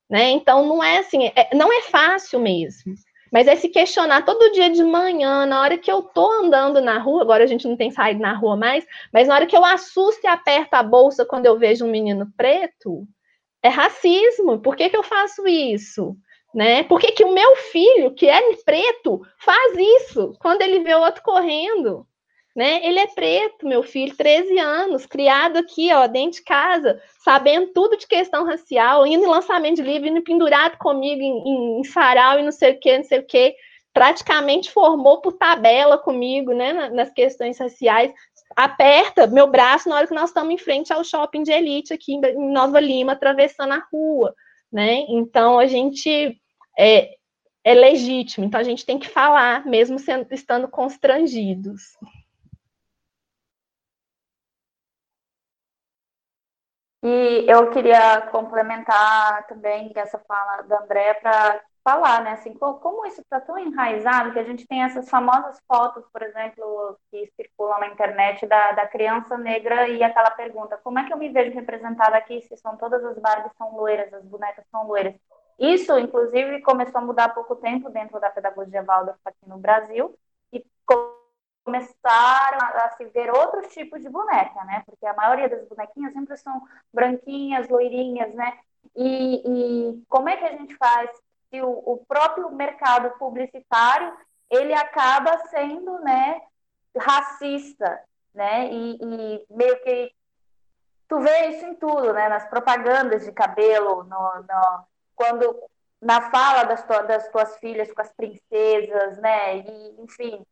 Né? Então, não é assim, é, não é fácil mesmo. Mas é se questionar todo dia de manhã, na hora que eu tô andando na rua, agora a gente não tem saído na rua mais, mas na hora que eu assusto e aperto a bolsa quando eu vejo um menino preto, é racismo. Por que, que eu faço isso? Né? Por que, que o meu filho, que é preto, faz isso quando ele vê o outro correndo? Né? Ele é preto, meu filho, 13 anos, criado aqui, ó, dentro de casa, sabendo tudo de questão racial, indo em lançamento de livro, indo pendurado comigo em, em, em sarau e não sei o que, não sei o que, praticamente formou por tabela comigo, né, nas questões raciais, aperta meu braço na hora que nós estamos em frente ao shopping de elite aqui em Nova Lima, atravessando a rua, né, então a gente é, é legítimo, então a gente tem que falar, mesmo sendo, estando constrangidos. E eu queria complementar também essa fala da André para falar, né, assim, como isso está tão enraizado que a gente tem essas famosas fotos, por exemplo, que circulam na internet da, da criança negra e aquela pergunta, como é que eu me vejo representada aqui se são todas as Barbies são loiras, as bonecas são loiras? Isso, inclusive, começou a mudar há pouco tempo dentro da pedagogia Waldorf aqui no Brasil e começaram a, a, se ver outros tipos de boneca, né? Porque a maioria das bonequinhas sempre são branquinhas, loirinhas, né? E, e como é que a gente faz se o, o próprio mercado publicitário ele acaba sendo, né, racista, né? E, e, meio que tu vê isso em tudo, né? Nas propagandas de cabelo, no, no quando na fala das, tu, das tuas filhas com as princesas, né? E, enfim,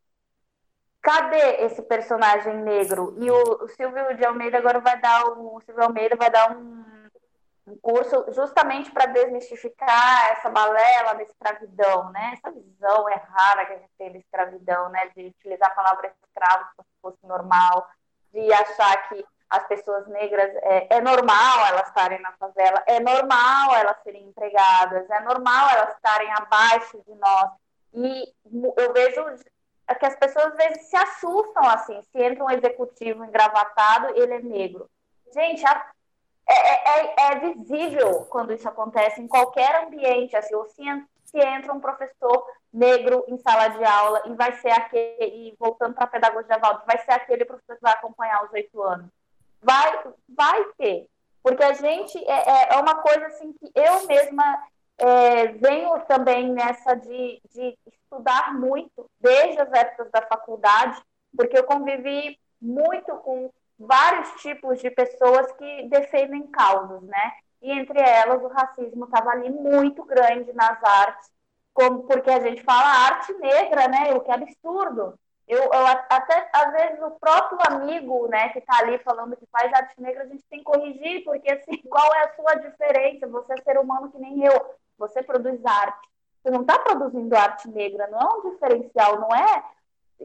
cadê esse personagem negro? E o, o Silvio de Almeida agora vai dar o Silvio Almeida vai dar um, um curso justamente para desmistificar essa balela da escravidão, né? Essa visão errada que a gente tem da escravidão, né? De utilizar a palavra escravo como se fosse normal, de achar que as pessoas negras é, é, normal elas estarem na favela, é normal elas serem empregadas, é normal elas estarem abaixo de nós. E eu vejo que as pessoas às vezes se assustam assim, se entra um executivo engravatado, ele é negro. Gente, a, é, é, é, é visível quando isso acontece em qualquer ambiente, assim, ou se, se entra um professor negro em sala de aula e vai ser aquele, e voltando para a pedagogia Valdo, vai ser aquele professor que vai acompanhar os oito anos. Vai, vai ter. Porque a gente é, é, é uma coisa assim que eu mesma é, venho também nessa de, de estudar muito desde as épocas da faculdade, porque eu convivi muito com vários tipos de pessoas que defendem causas, né? E entre elas o racismo estava ali muito grande nas artes, como porque a gente fala arte negra, né? O que é absurdo. Eu, eu, até às vezes o próprio amigo, né, que está ali falando que faz arte negra, a gente tem que corrigir, porque assim, qual é a sua diferença? Você é ser humano que nem eu, você produz arte. Você não está produzindo arte negra, não é um diferencial, não é?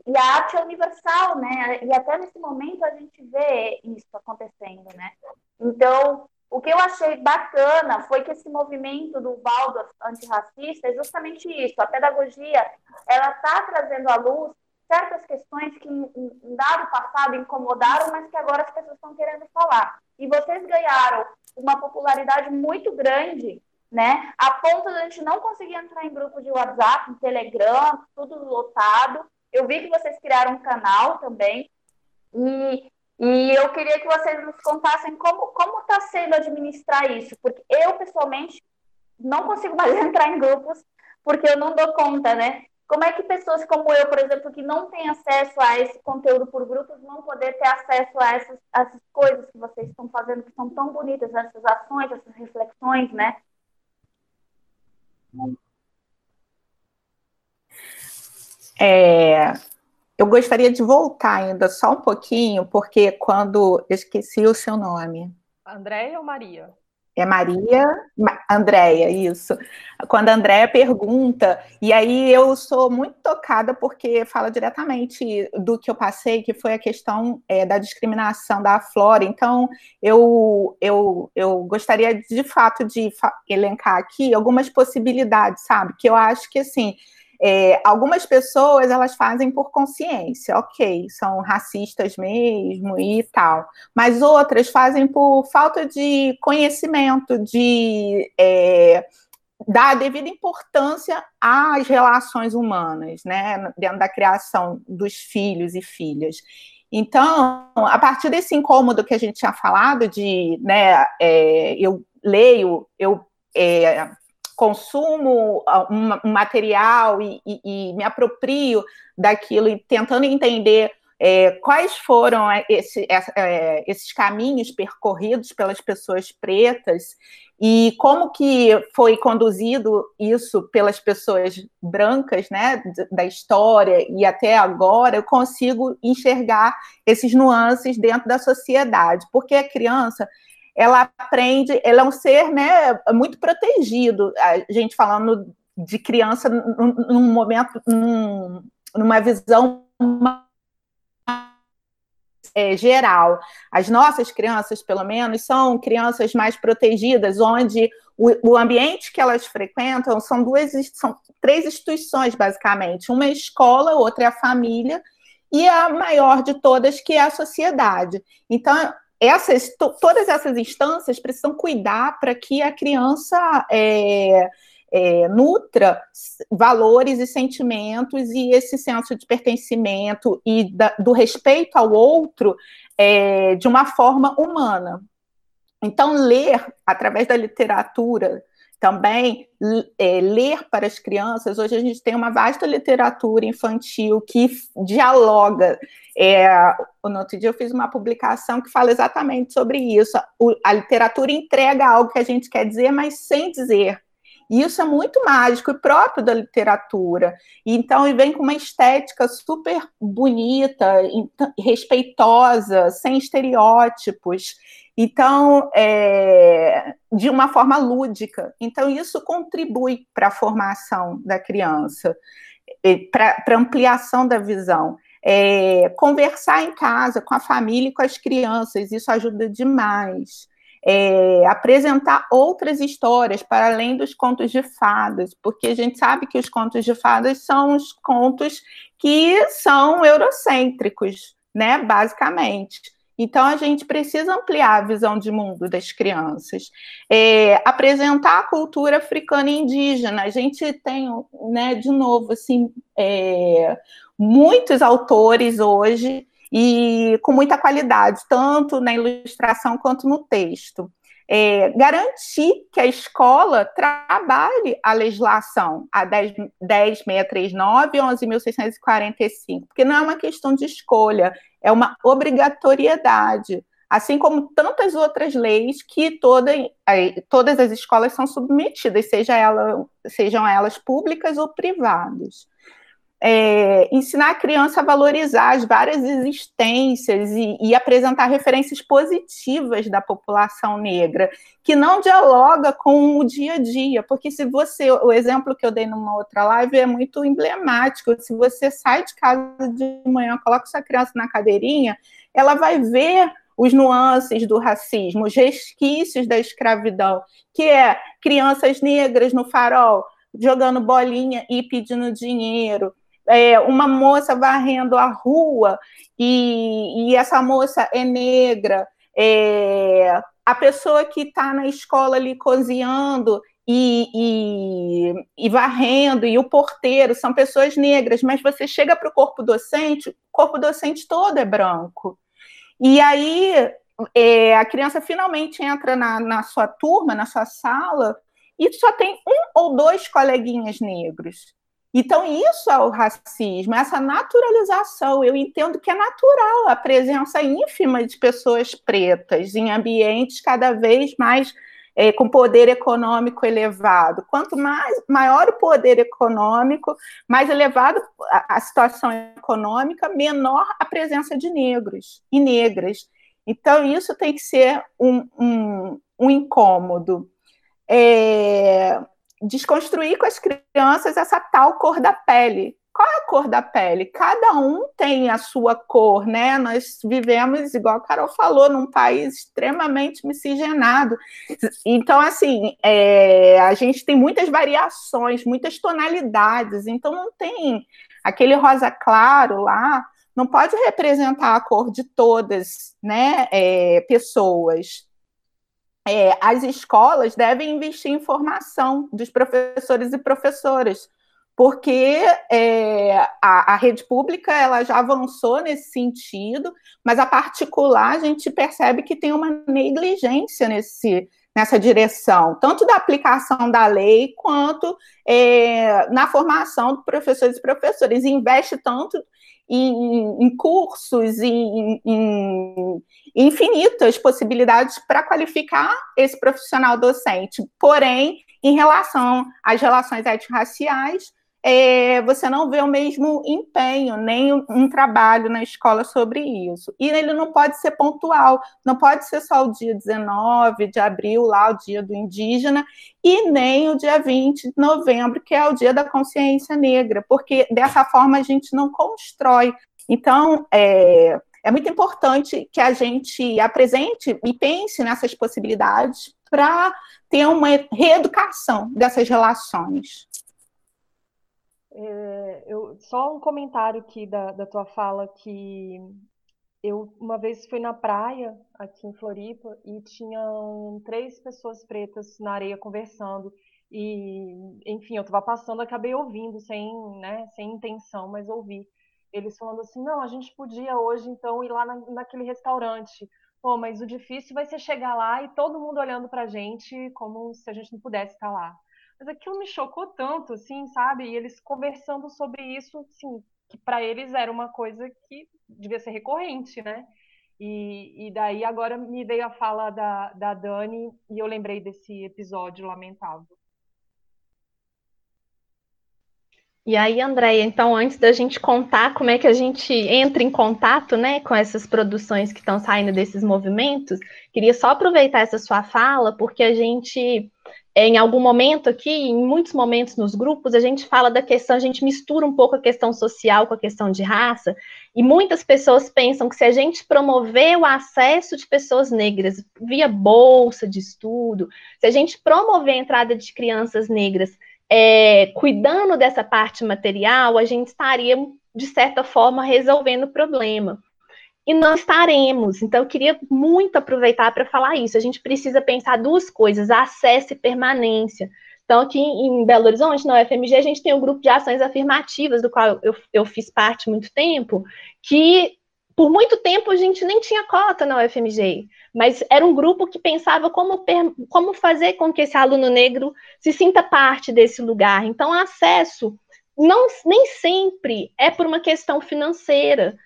E a arte é universal, né? E até nesse momento a gente vê isso acontecendo, né? Então, o que eu achei bacana foi que esse movimento do Waldorf antirracista é justamente isso. A pedagogia, ela está trazendo à luz certas questões que em dado passado incomodaram, mas que agora as pessoas estão querendo falar. E vocês ganharam uma popularidade muito grande, né? A ponto de a gente não conseguir entrar em grupo de WhatsApp, em Telegram, tudo lotado. Eu vi que vocês criaram um canal também. E, e eu queria que vocês nos contassem como como está sendo administrar isso, porque eu pessoalmente não consigo mais entrar em grupos porque eu não dou conta, né? Como é que pessoas como eu, por exemplo, que não têm acesso a esse conteúdo por grupos, vão poder ter acesso a essas, a essas coisas que vocês estão fazendo, que são tão bonitas, essas ações, essas reflexões, né? É, eu gostaria de voltar ainda só um pouquinho, porque quando eu esqueci o seu nome. Andréia ou Maria? É Maria, Andréia, isso. Quando a Andréia pergunta, e aí eu sou muito tocada porque fala diretamente do que eu passei, que foi a questão é, da discriminação da Flora. Então, eu, eu, eu gostaria de fato de elencar aqui algumas possibilidades, sabe? Que eu acho que assim é, algumas pessoas elas fazem por consciência, ok, são racistas mesmo e tal, mas outras fazem por falta de conhecimento, de é, dar a devida importância às relações humanas, né, dentro da criação dos filhos e filhas. Então, a partir desse incômodo que a gente tinha falado de, né, é, eu leio, eu é, consumo um, material e, e, e, me aproprio daquilo e tentando entender é, quais foram é, esse, é, esses caminhos percorridos pelas pessoas pretas e como que foi conduzido isso pelas pessoas brancas, né, da história e até agora, eu consigo enxergar esses nuances dentro da sociedade, porque a criança ela aprende, ela é um ser né, muito protegido. A gente falando de criança num, num momento, num, numa visão é, geral. As nossas crianças, pelo menos, são crianças mais protegidas, onde o, o ambiente que elas frequentam são duas, são três instituições, basicamente. Uma é a escola, outra é a família, e a maior de todas, que é a sociedade. Então, essas, todas essas instâncias precisam cuidar para que a criança é, é, nutra valores e sentimentos e esse senso de pertencimento e da, do respeito ao outro é, de uma forma humana. Então, ler através da literatura, também é, ler para as crianças. Hoje a gente tem uma vasta literatura infantil que dialoga. É, no outro dia eu fiz uma publicação que fala exatamente sobre isso. O, a literatura entrega algo que a gente quer dizer, mas sem dizer. E isso é muito mágico e próprio da literatura. Então, ele vem com uma estética super bonita, respeitosa, sem estereótipos. Então, é, de uma forma lúdica. Então, isso contribui para a formação da criança, para a ampliação da visão. É, conversar em casa com a família e com as crianças, isso ajuda demais é, apresentar outras histórias para além dos contos de fadas, porque a gente sabe que os contos de fadas são os contos que são eurocêntricos, né, basicamente. Então, a gente precisa ampliar a visão de mundo das crianças. É, apresentar a cultura africana e indígena. A gente tem, né, de novo, assim, é, muitos autores hoje e com muita qualidade, tanto na ilustração quanto no texto. É, garantir que a escola trabalhe a legislação, a 10, 10.639 e 11.645, porque não é uma questão de escolha, é uma obrigatoriedade, assim como tantas outras leis que toda, todas as escolas são submetidas, seja ela, sejam elas públicas ou privadas é, ensinar a criança a valorizar as várias existências e, e, apresentar referências positivas da população negra, que não dialoga com o dia a dia, porque se você, o exemplo que eu dei numa outra live é muito emblemático, se você sai de casa de manhã, coloca sua criança na cadeirinha, ela vai ver os nuances do racismo, os resquícios da escravidão, que é crianças negras no farol, jogando bolinha e pedindo dinheiro, é, uma moça varrendo a rua e, e essa moça é negra, é, a pessoa que está na escola ali cozinhando e, e, e, varrendo, e o porteiro são pessoas negras, mas você chega para o corpo docente, o corpo docente todo é branco. E aí é, a criança finalmente entra na, na sua turma, na sua sala, e só tem um ou dois coleguinhas negros. Então, isso é o racismo, essa naturalização. Eu entendo que é natural a presença ínfima de pessoas pretas em ambientes cada vez mais é, com poder econômico elevado. Quanto mais maior o poder econômico, mais elevado a, a situação econômica, menor a presença de negros e negras. Então, isso tem que ser um, um, um incômodo. É, desconstruir com as crianças essa tal cor da pele. Qual é a cor da pele? Cada um tem a sua cor, né? Nós vivemos, igual a Carol falou, num país extremamente miscigenado. Então, assim, é, a gente tem muitas variações, muitas tonalidades. Então, não tem aquele rosa claro lá, não pode representar a cor de todas, né? É, pessoas é, as escolas devem investir em formação dos professores e professoras, porque é, a, a, rede pública ela já avançou nesse sentido, mas a particular a gente percebe que tem uma negligência nesse, nessa direção, tanto da aplicação da lei quanto é, na formação de professores e professores. Investe tanto em, em cursos, em, em, infinitas possibilidades para qualificar esse profissional docente. Porém, em relação às relações étnico-raciais, é, você não vê o mesmo empenho, nem um trabalho na escola sobre isso. E ele não pode ser pontual, não pode ser só o dia 19 de abril, lá o dia do indígena, e nem o dia 20 de novembro, que é o dia da consciência negra, porque dessa forma a gente não constrói. Então, é, é muito importante que a gente apresente e pense nessas possibilidades para ter uma reeducação dessas relações. É, eu, só um comentário aqui da, da tua fala que eu uma vez fui na praia aqui em Floripa e tinham três pessoas pretas na areia conversando e, enfim, eu estava passando, acabei ouvindo sem, né, sem intenção, mas ouvi eles falando assim, não, a gente podia hoje então ir lá na, naquele restaurante. Pô, mas o difícil vai ser chegar lá e todo mundo olhando pra gente como se a gente não pudesse estar lá. Mas aquilo me chocou tanto, assim, sabe? E eles conversando sobre isso, assim, que para eles era uma coisa que devia ser recorrente, né? E, e daí agora me veio a fala da, da Dani e eu lembrei desse episódio lamentável. E aí, Andréia, então, antes da gente contar como é que a gente entra em contato né, com essas produções que estão saindo desses movimentos, queria só aproveitar essa sua fala, porque a gente, em algum momento aqui, em muitos momentos nos grupos, a gente fala da questão, a gente mistura um pouco a questão social com a questão de raça, e muitas pessoas pensam que se a gente promover o acesso de pessoas negras via bolsa de estudo, se a gente promover a entrada de crianças negras é, cuidando dessa parte material, a gente estaria, de certa forma, resolvendo o problema. E não estaremos. Então, eu queria muito aproveitar para falar isso. A gente precisa pensar duas coisas: acesso e permanência. Então, aqui em Belo Horizonte, na UFMG, a gente tem um grupo de ações afirmativas, do qual eu, eu fiz parte muito tempo, que por muito tempo a gente nem tinha cota na UFMG, mas era um grupo que pensava como, como fazer com que esse aluno negro se sinta parte desse lugar. Então, acesso não, nem sempre é por uma questão financeira.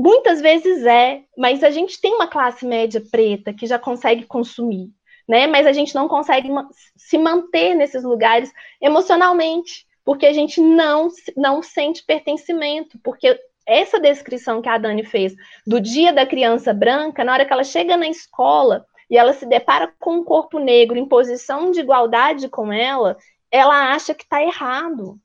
Muitas vezes é, mas a gente tem uma classe média preta que já consegue consumir, né? Mas a gente não consegue se manter nesses lugares emocionalmente, porque a gente não, não sente pertencimento, porque essa descrição que a Dani fez do dia da criança branca, na hora que ela chega na escola e ela se depara com um corpo negro em posição de igualdade com ela, ela acha que está errado.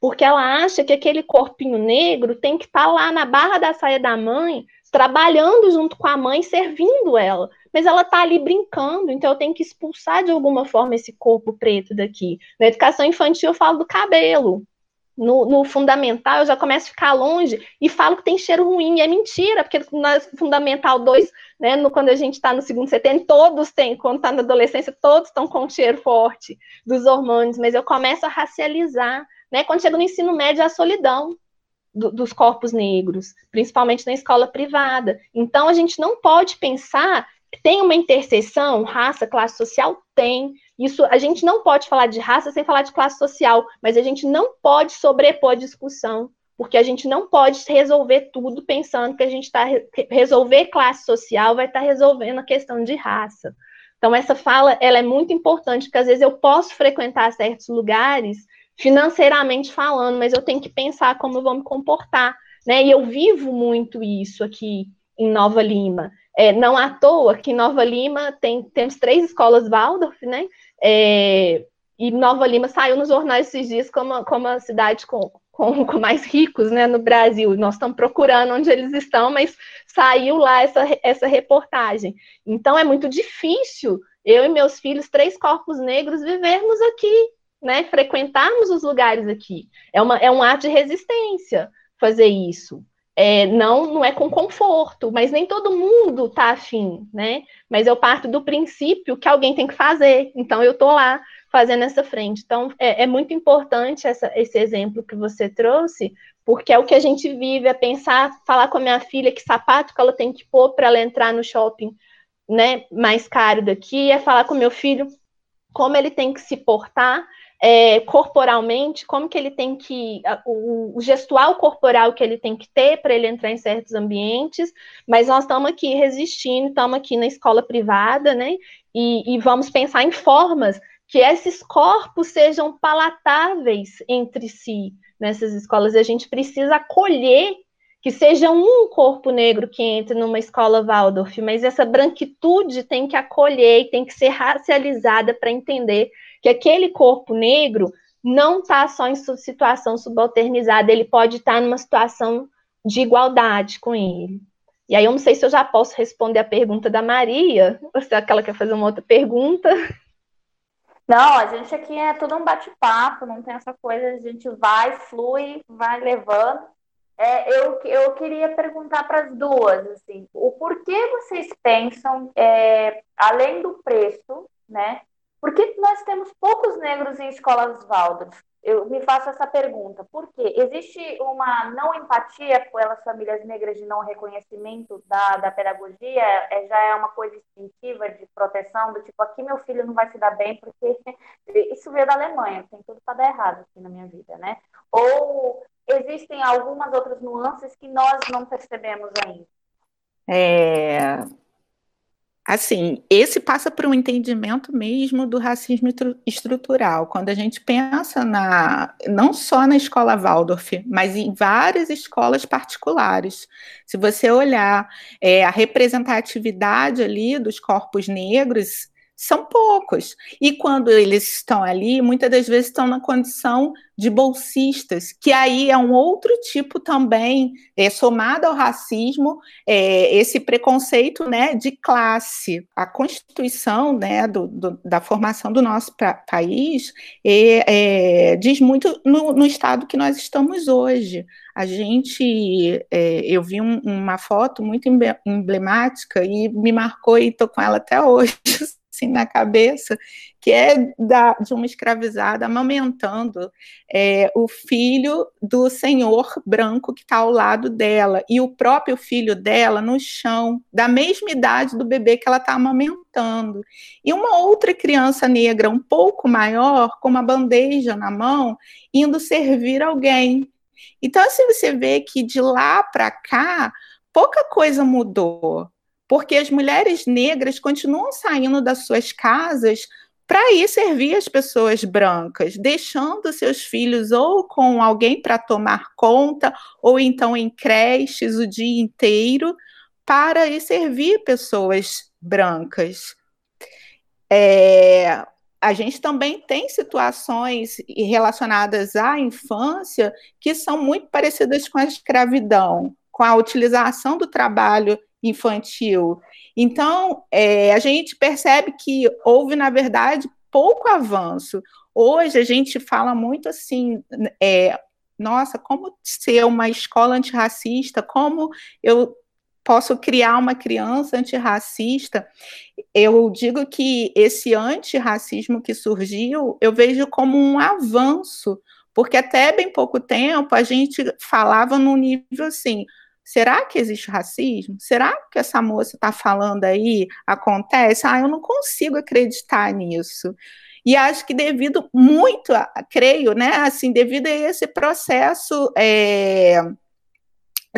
Porque ela acha que aquele corpinho negro tem que estar tá lá na barra da saia da mãe, trabalhando junto com a mãe, servindo ela. Mas ela está ali brincando, então eu tenho que expulsar de alguma forma esse corpo preto daqui. Na educação infantil eu falo do cabelo. No, no, fundamental, eu já começo a ficar longe e falo que tem cheiro ruim. E é mentira, porque na fundamental 2, né, no, quando a gente está no segundo setembro, todos têm, quando está na adolescência, todos estão com cheiro forte dos hormônios, mas eu começo a racializar. Né? Quando chego no ensino médio, é a solidão do, dos corpos negros, principalmente na escola privada. Então, a gente não pode pensar tem uma interseção, raça, classe social? Tem. Isso a gente não pode falar de raça sem falar de classe social, mas a gente não pode sobrepor a discussão, porque a gente não pode resolver tudo pensando que a gente está resolver classe social vai estar tá resolvendo a questão de raça. Então essa fala ela é muito importante, porque às vezes eu posso frequentar certos lugares financeiramente falando, mas eu tenho que pensar como eu vou me comportar, né? E eu vivo muito isso aqui em Nova Lima. É, não à toa que Nova Lima tem, temos três escolas Waldorf, né? É, e Nova Lima saiu nos jornais esses dias como, como a cidade com, com, com, mais ricos né, no Brasil. Nós estamos procurando onde eles estão, mas saiu lá essa, essa reportagem. Então é muito difícil eu e meus filhos, três corpos negros, vivermos aqui, né? Frequentarmos os lugares aqui. É, uma, é um ato de resistência fazer isso. É, não, não é com conforto, mas nem todo mundo está afim, né? Mas eu parto do princípio que alguém tem que fazer, então eu estou lá fazendo essa frente. Então é, é muito importante essa, esse exemplo que você trouxe, porque é o que a gente vive, é pensar, falar com a minha filha que sapato que ela tem que pôr para ela entrar no shopping, né? Mais caro daqui, é falar com meu filho como ele tem que se portar é, corporalmente, como que ele tem que, o, o, gestual corporal que ele tem que ter para ele entrar em certos ambientes, mas nós estamos aqui resistindo, estamos aqui na escola privada, né, e, e vamos pensar em formas que esses corpos sejam palatáveis entre si nessas escolas, e a gente precisa acolher que seja um corpo negro que entre numa escola Waldorf, mas essa branquitude tem que acolher e tem que ser racializada para entender que aquele corpo negro não está só em situação subalternizada, ele pode estar tá numa situação de igualdade com ele. E aí eu não sei se eu já posso responder a pergunta da Maria, ou se ela quer fazer uma outra pergunta. Não, a gente aqui é tudo um bate-papo, não tem essa coisa, a gente vai, flui, vai levando. É, eu, eu queria perguntar para as duas, assim, o porquê vocês pensam, é, além do preço, né, Por que nós temos poucos negros em escolas Waldorf? Eu me faço essa pergunta. Por quê? Existe uma não empatia pelas famílias negras de não reconhecimento da, da pedagogia? É, já é uma coisa instintiva de proteção, do tipo, aqui meu filho não vai se dar bem, porque isso veio da Alemanha, tem tudo para dar errado aqui na minha vida, né? Ou existem algumas outras nuances que nós não percebemos ainda? É, Assim, esse passa por um entendimento mesmo do racismo estrutural. Quando a gente pensa na, não só na escola Waldorf, mas em várias escolas particulares. Se você olhar é, a representatividade ali dos corpos negros, são poucos. E quando eles estão ali, muitas das vezes estão na condição de bolsistas, que aí é um outro tipo também, é, somado ao racismo, é, esse preconceito né, de classe. A Constituição né, do, do, da formação do nosso pra, país é, é, diz muito no, no, estado que nós estamos hoje. A gente, é, eu vi um, uma foto muito emblemática e me marcou e estou com ela até hoje assim na cabeça, que é da, de uma escravizada amamentando é, o filho do senhor branco que está ao lado dela, e o próprio filho dela no chão, da mesma idade do bebê que ela está amamentando. E uma outra criança negra, um pouco maior, com uma bandeja na mão, indo servir alguém. Então, assim, você vê que de lá para cá, pouca coisa mudou porque as mulheres negras continuam saindo das suas casas para ir servir as pessoas brancas, deixando seus filhos ou com alguém para tomar conta, ou então em creches o dia inteiro, para ir servir pessoas brancas. É, a gente também tem situações relacionadas à infância que são muito parecidas com a escravidão, com a utilização do trabalho infantil. Então, é, a gente percebe que houve, na verdade, pouco avanço. Hoje a gente fala muito assim, é, nossa, como ser uma escola antirracista, como eu posso criar uma criança antirracista. Eu digo que esse antirracismo que surgiu, eu vejo como um avanço, porque até bem pouco tempo a gente falava num nível assim, Será que existe racismo? Será que essa moça está falando aí acontece? Ah, eu não consigo acreditar nisso. E acho que devido muito, a, creio, né, assim, devido a esse processo é,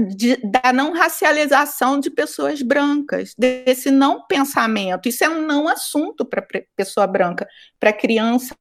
de, da não racialização de pessoas brancas, desse não pensamento. Isso é um não assunto para pessoa branca, para criança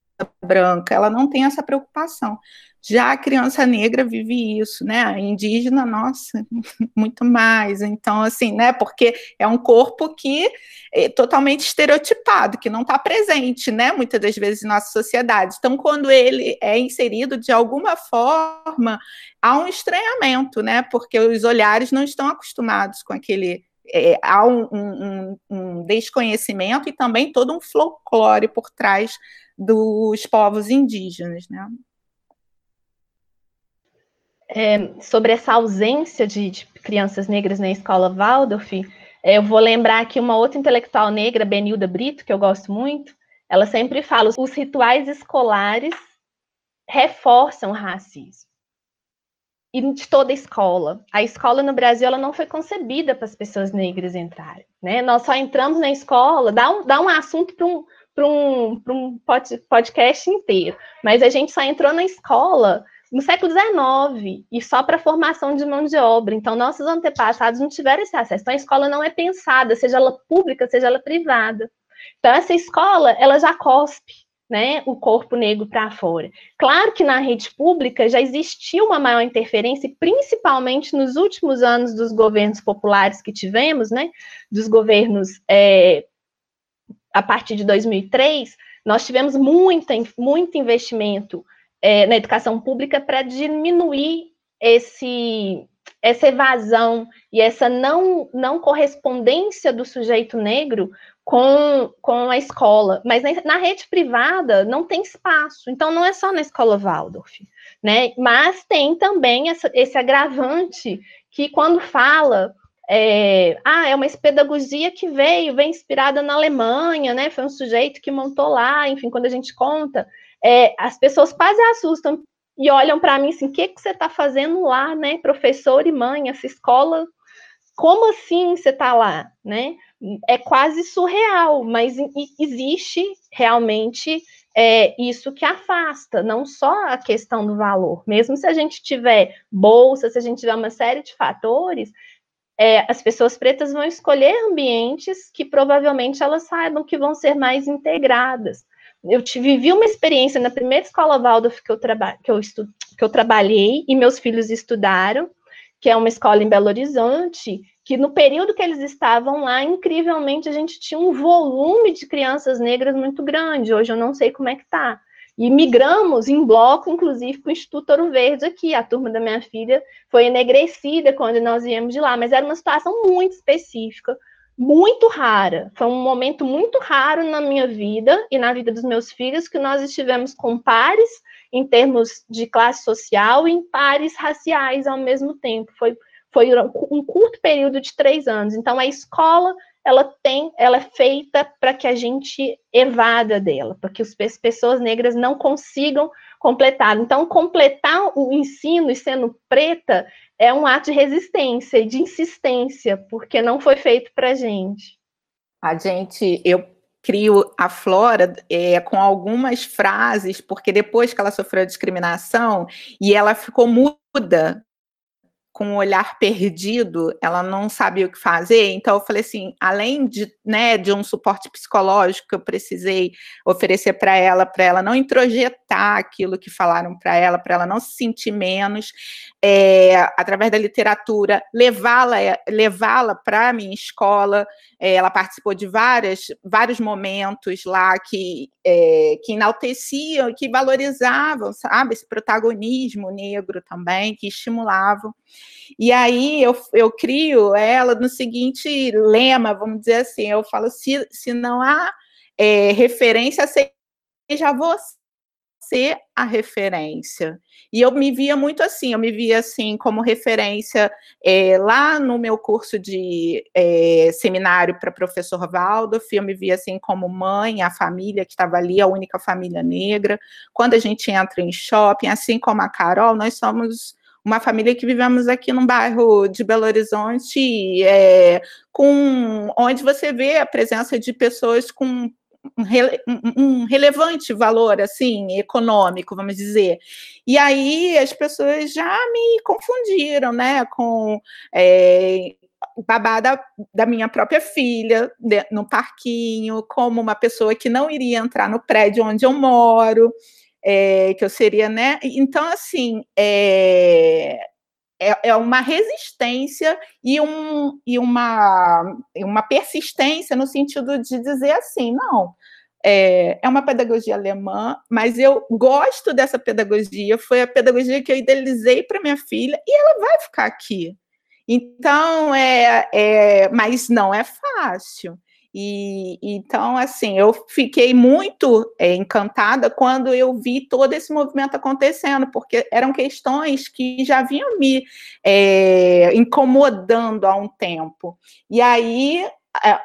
branca, ela não tem essa preocupação. Já a criança negra vive isso, né? A indígena, nossa, muito mais. Então, assim, né? Porque é um corpo que é totalmente estereotipado, que não está presente, né? Muitas das vezes em nossa sociedade. Então, quando ele é inserido de alguma forma, há um estranhamento, né? Porque os olhares não estão acostumados com aquele é, há um, um, um, desconhecimento e também todo um folclore por trás dos povos indígenas, né? É, sobre essa ausência de, de, crianças negras na escola Waldorf, é, eu vou lembrar aqui uma outra intelectual negra, Benilda Brito, que eu gosto muito, ela sempre fala, os rituais escolares reforçam o racismo. E de toda a escola. A escola no Brasil ela não foi concebida para as pessoas negras entrarem. Né? Nós só entramos na escola, dá um, dá um assunto para um, um, um podcast inteiro, mas a gente só entrou na escola no século XIX e só para formação de mão de obra. Então, nossos antepassados não tiveram esse acesso. Então, a escola não é pensada, seja ela pública, seja ela privada. Então, essa escola, ela já cospe né, o corpo negro para fora. Claro que na rede pública já existia uma maior interferência, principalmente nos últimos anos dos governos populares que tivemos, né, dos governos é, a partir de 2003, nós tivemos muito, muito investimento é, na educação pública para diminuir esse, essa evasão e essa não, não correspondência do sujeito negro com, com a escola. Mas na, na, rede privada não tem espaço. Então, não é só na escola Waldorf, né? Mas tem também essa, esse agravante que, quando fala é, ah, é uma pedagogia que veio, vem inspirada na Alemanha, né? Foi um sujeito que montou lá, enfim, quando a gente conta, é, as pessoas quase assustam e olham para mim assim, o que, que você está fazendo lá, né? Professor e mãe, essa escola, como assim você está lá, né? É quase surreal, mas existe realmente é, isso que afasta, não só a questão do valor. Mesmo se a gente tiver bolsa, se a gente tiver uma série de fatores, é, as pessoas pretas vão escolher ambientes que provavelmente elas saibam que vão ser mais integradas. Eu vivi uma experiência na primeira escola Waldorf que eu, traba que, eu estu que eu trabalhei e meus filhos estudaram, que é uma escola em Belo Horizonte, que no período que eles estavam lá, incrivelmente, a gente tinha um volume de crianças negras muito grande. Hoje eu não sei como é que está. E migramos em bloco, inclusive, com o Instituto Ouro Verde aqui. A turma da minha filha foi enegrecida quando nós viemos de lá, mas era uma situação muito específica, muito rara. Foi um momento muito raro na minha vida e na vida dos meus filhos que nós estivemos com pares em termos de classe social e em pares raciais ao mesmo tempo. Foi, foi um curto período de três anos. Então, a escola ela tem, ela é feita para que a gente evada dela, para que as pessoas negras não consigam completar. Então, completar o ensino e sendo preta é um ato de resistência e de insistência, porque não foi feito para gente. A gente, eu crio a Flora é, com algumas frases, porque depois que ela sofreu a discriminação e ela ficou muda com um olhar perdido, ela não sabia o que fazer. Então eu falei assim, além de, né, de um suporte psicológico que eu precisei oferecer para ela, para ela não introjetar aquilo que falaram para ela, para ela não se sentir menos, é, através da literatura, levá-la levá-la para a minha escola. É, ela participou de várias, vários momentos lá que, é, que enalteciam, que valorizavam, sabe, esse protagonismo negro também, que estimulavam. E aí eu, eu crio ela no seguinte lema, vamos dizer assim, eu falo, se, se não há é, referência, seja você a referência. E eu me via muito assim, eu me via assim como referência é, lá no meu curso de é, seminário para professor Waldorf, eu me via assim como mãe, a família que estava ali, a única família negra. Quando a gente entra em shopping, assim como a Carol, nós somos uma família que vivemos aqui num bairro de Belo Horizonte, é, com onde você vê a presença de pessoas com um, um, relevante valor assim econômico, vamos dizer. E aí as pessoas já me confundiram, né, com é, babá da, da, minha própria filha de, no parquinho, como uma pessoa que não iria entrar no prédio onde eu moro é, que eu seria, né? Então, assim, é, é, é, uma resistência e, um, e uma, uma persistência no sentido de dizer assim, não, é, é uma pedagogia alemã, mas eu gosto dessa pedagogia, foi a pedagogia que eu idealizei para minha filha e ela vai ficar aqui. Então, é, é, mas não é fácil. E então, assim, eu fiquei muito é, encantada quando eu vi todo esse movimento acontecendo, porque eram questões que já vinham me é, incomodando há um tempo. E aí,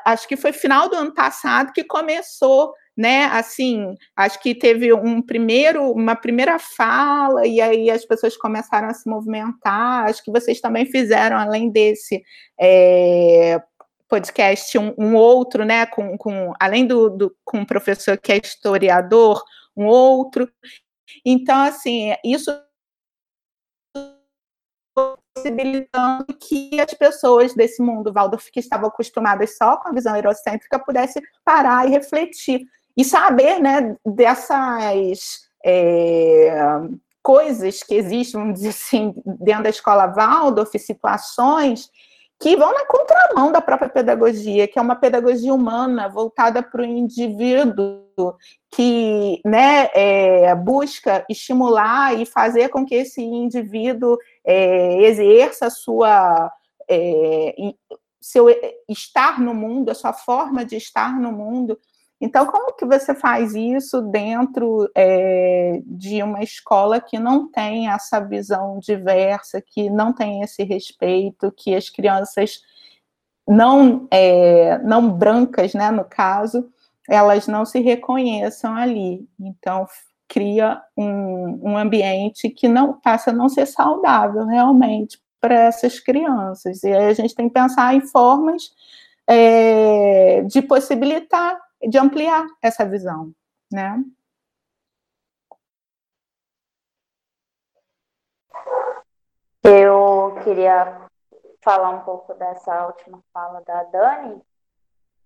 acho que foi final do ano passado que começou né? Assim, acho que teve um primeiro, uma primeira fala, e aí as pessoas começaram a se movimentar. Acho que vocês também fizeram, além desse, é, podcast um, um outro, né, com, com além do, do com um professor que é historiador, um outro. Então, assim, isso possibilitando que as pessoas desse mundo Waldorf que estavam acostumadas só com a visão eurocêntrica pudessem parar e refletir e saber, né, dessas é, coisas que existem, vamos dizer assim, dentro da escola Waldorf, situações que vão na contramão da própria pedagogia, que é uma pedagogia humana voltada para o indivíduo, que né, é, busca estimular e fazer com que esse indivíduo é, exerça sua, é, seu estar no mundo, a sua forma de estar no mundo. Então, como que você faz isso dentro é, de uma escola que não tem essa visão diversa, que não tem esse respeito, que as crianças não, é, não brancas, né, no caso, elas não se reconheçam ali. Então, cria um, um ambiente que não passa a não ser saudável realmente para essas crianças. E aí a gente tem que pensar em formas é, de possibilitar, de ampliar essa visão, né? Eu queria falar um pouco dessa última fala da Dani,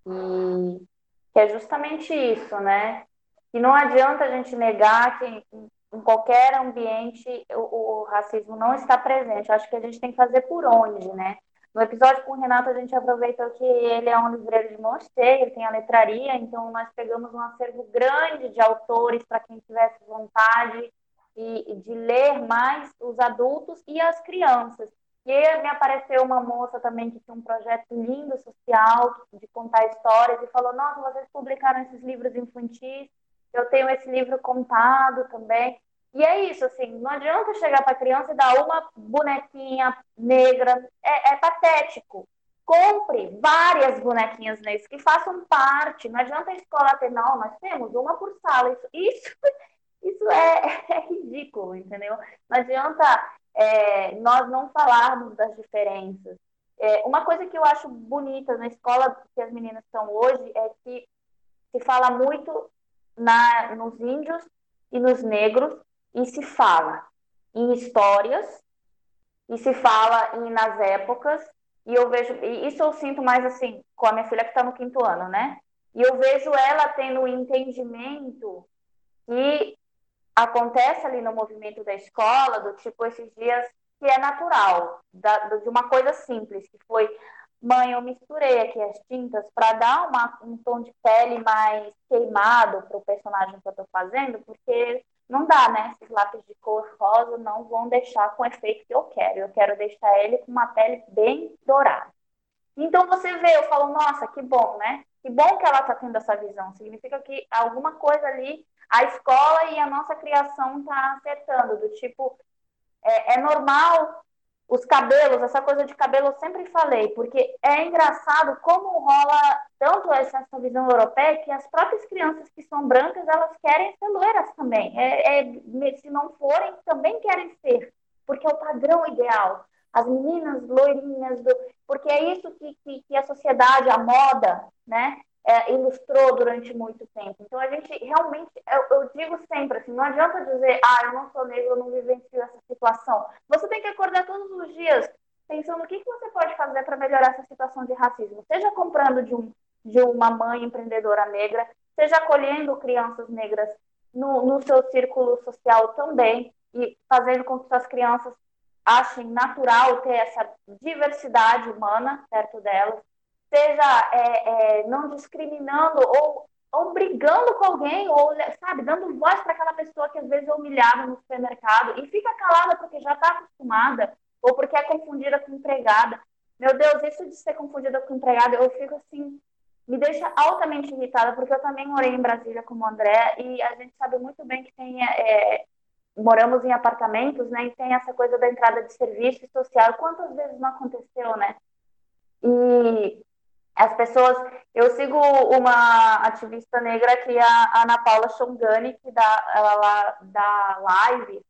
e que é justamente isso, né? E não adianta a gente negar que em qualquer ambiente o, o, racismo não está presente. Eu acho que a gente tem que fazer por onde, né? No episódio com o Renato, a gente aproveitou que ele é um livreiro de mão cheia, ele tem a letraria, então nós pegamos um acervo grande de autores para quem tivesse vontade e, de ler mais os adultos e as crianças. E me apareceu uma moça também que tinha um projeto lindo social de contar histórias e falou: Nossa, vocês publicaram esses livros infantis, eu tenho esse livro contado também. E é isso, assim, não adianta chegar para a criança e dar uma bonequinha negra, é, é patético. Compre várias bonequinhas negras que façam parte. Não adianta a escola ter, não, nós temos uma por sala. Isso, isso isso é, é ridículo, entendeu? Não adianta é, nós não falarmos das diferenças. É, uma coisa que eu acho bonita na escola que as meninas estão hoje é que se fala muito na, nos índios e nos negros e se fala em histórias e se fala em, nas épocas e eu vejo e isso eu sinto mais assim com a minha filha que está no quinto ano, né? E eu vejo ela tendo o entendimento que acontece ali no movimento da escola, do tipo esses dias que é natural, da, de uma coisa simples, que foi, mãe, eu misturei aqui as tintas para dar uma, um tom de pele mais queimado para o personagem que eu estou fazendo, porque não dá, né? Esses lápis de cor rosa não vão deixar com o efeito que eu quero. Eu quero deixar ele com uma pele bem dourada. Então você vê, eu falo, nossa, que bom, né? Que bom que ela está tendo essa visão. Significa que alguma coisa ali a escola e a nossa criação tá acertando, do tipo, é, é normal os cabelos, essa coisa de cabelo eu sempre falei, porque é engraçado como rola tanto essa, visão europeia que as próprias crianças que são brancas, elas querem ser loiras também. É, é, se não forem, também querem ser, porque é o padrão ideal. As meninas loirinhas, do, porque é isso que, que, que a sociedade, a moda, né, é, ilustrou durante muito tempo. Então, a gente realmente, eu, eu, digo sempre assim, não adianta dizer, ah, eu não sou negro, eu não vivencio essa situação. Você tem que acordar todos os dias pensando o que, que você pode fazer para melhorar essa situação de racismo. Seja comprando de, um, de uma mãe empreendedora negra, seja acolhendo crianças negras no, no seu círculo social também e fazendo com que suas crianças achem natural ter essa diversidade humana perto delas seja é, é, não discriminando ou, ou brigando com alguém, ou, sabe, dando voz para aquela pessoa que às vezes é humilhada no supermercado e fica calada porque já está acostumada ou porque é confundida com empregada. Meu Deus, isso de ser confundida com empregada, eu fico assim, me deixa altamente irritada, porque eu também morei em Brasília como André, e a gente sabe muito bem que tem. É, moramos em apartamentos, né? E tem essa coisa da entrada de serviço social. Quantas vezes não aconteceu, né? E as pessoas. Eu sigo uma ativista negra que é a Ana Paula Chongani, que dá, ela dá live,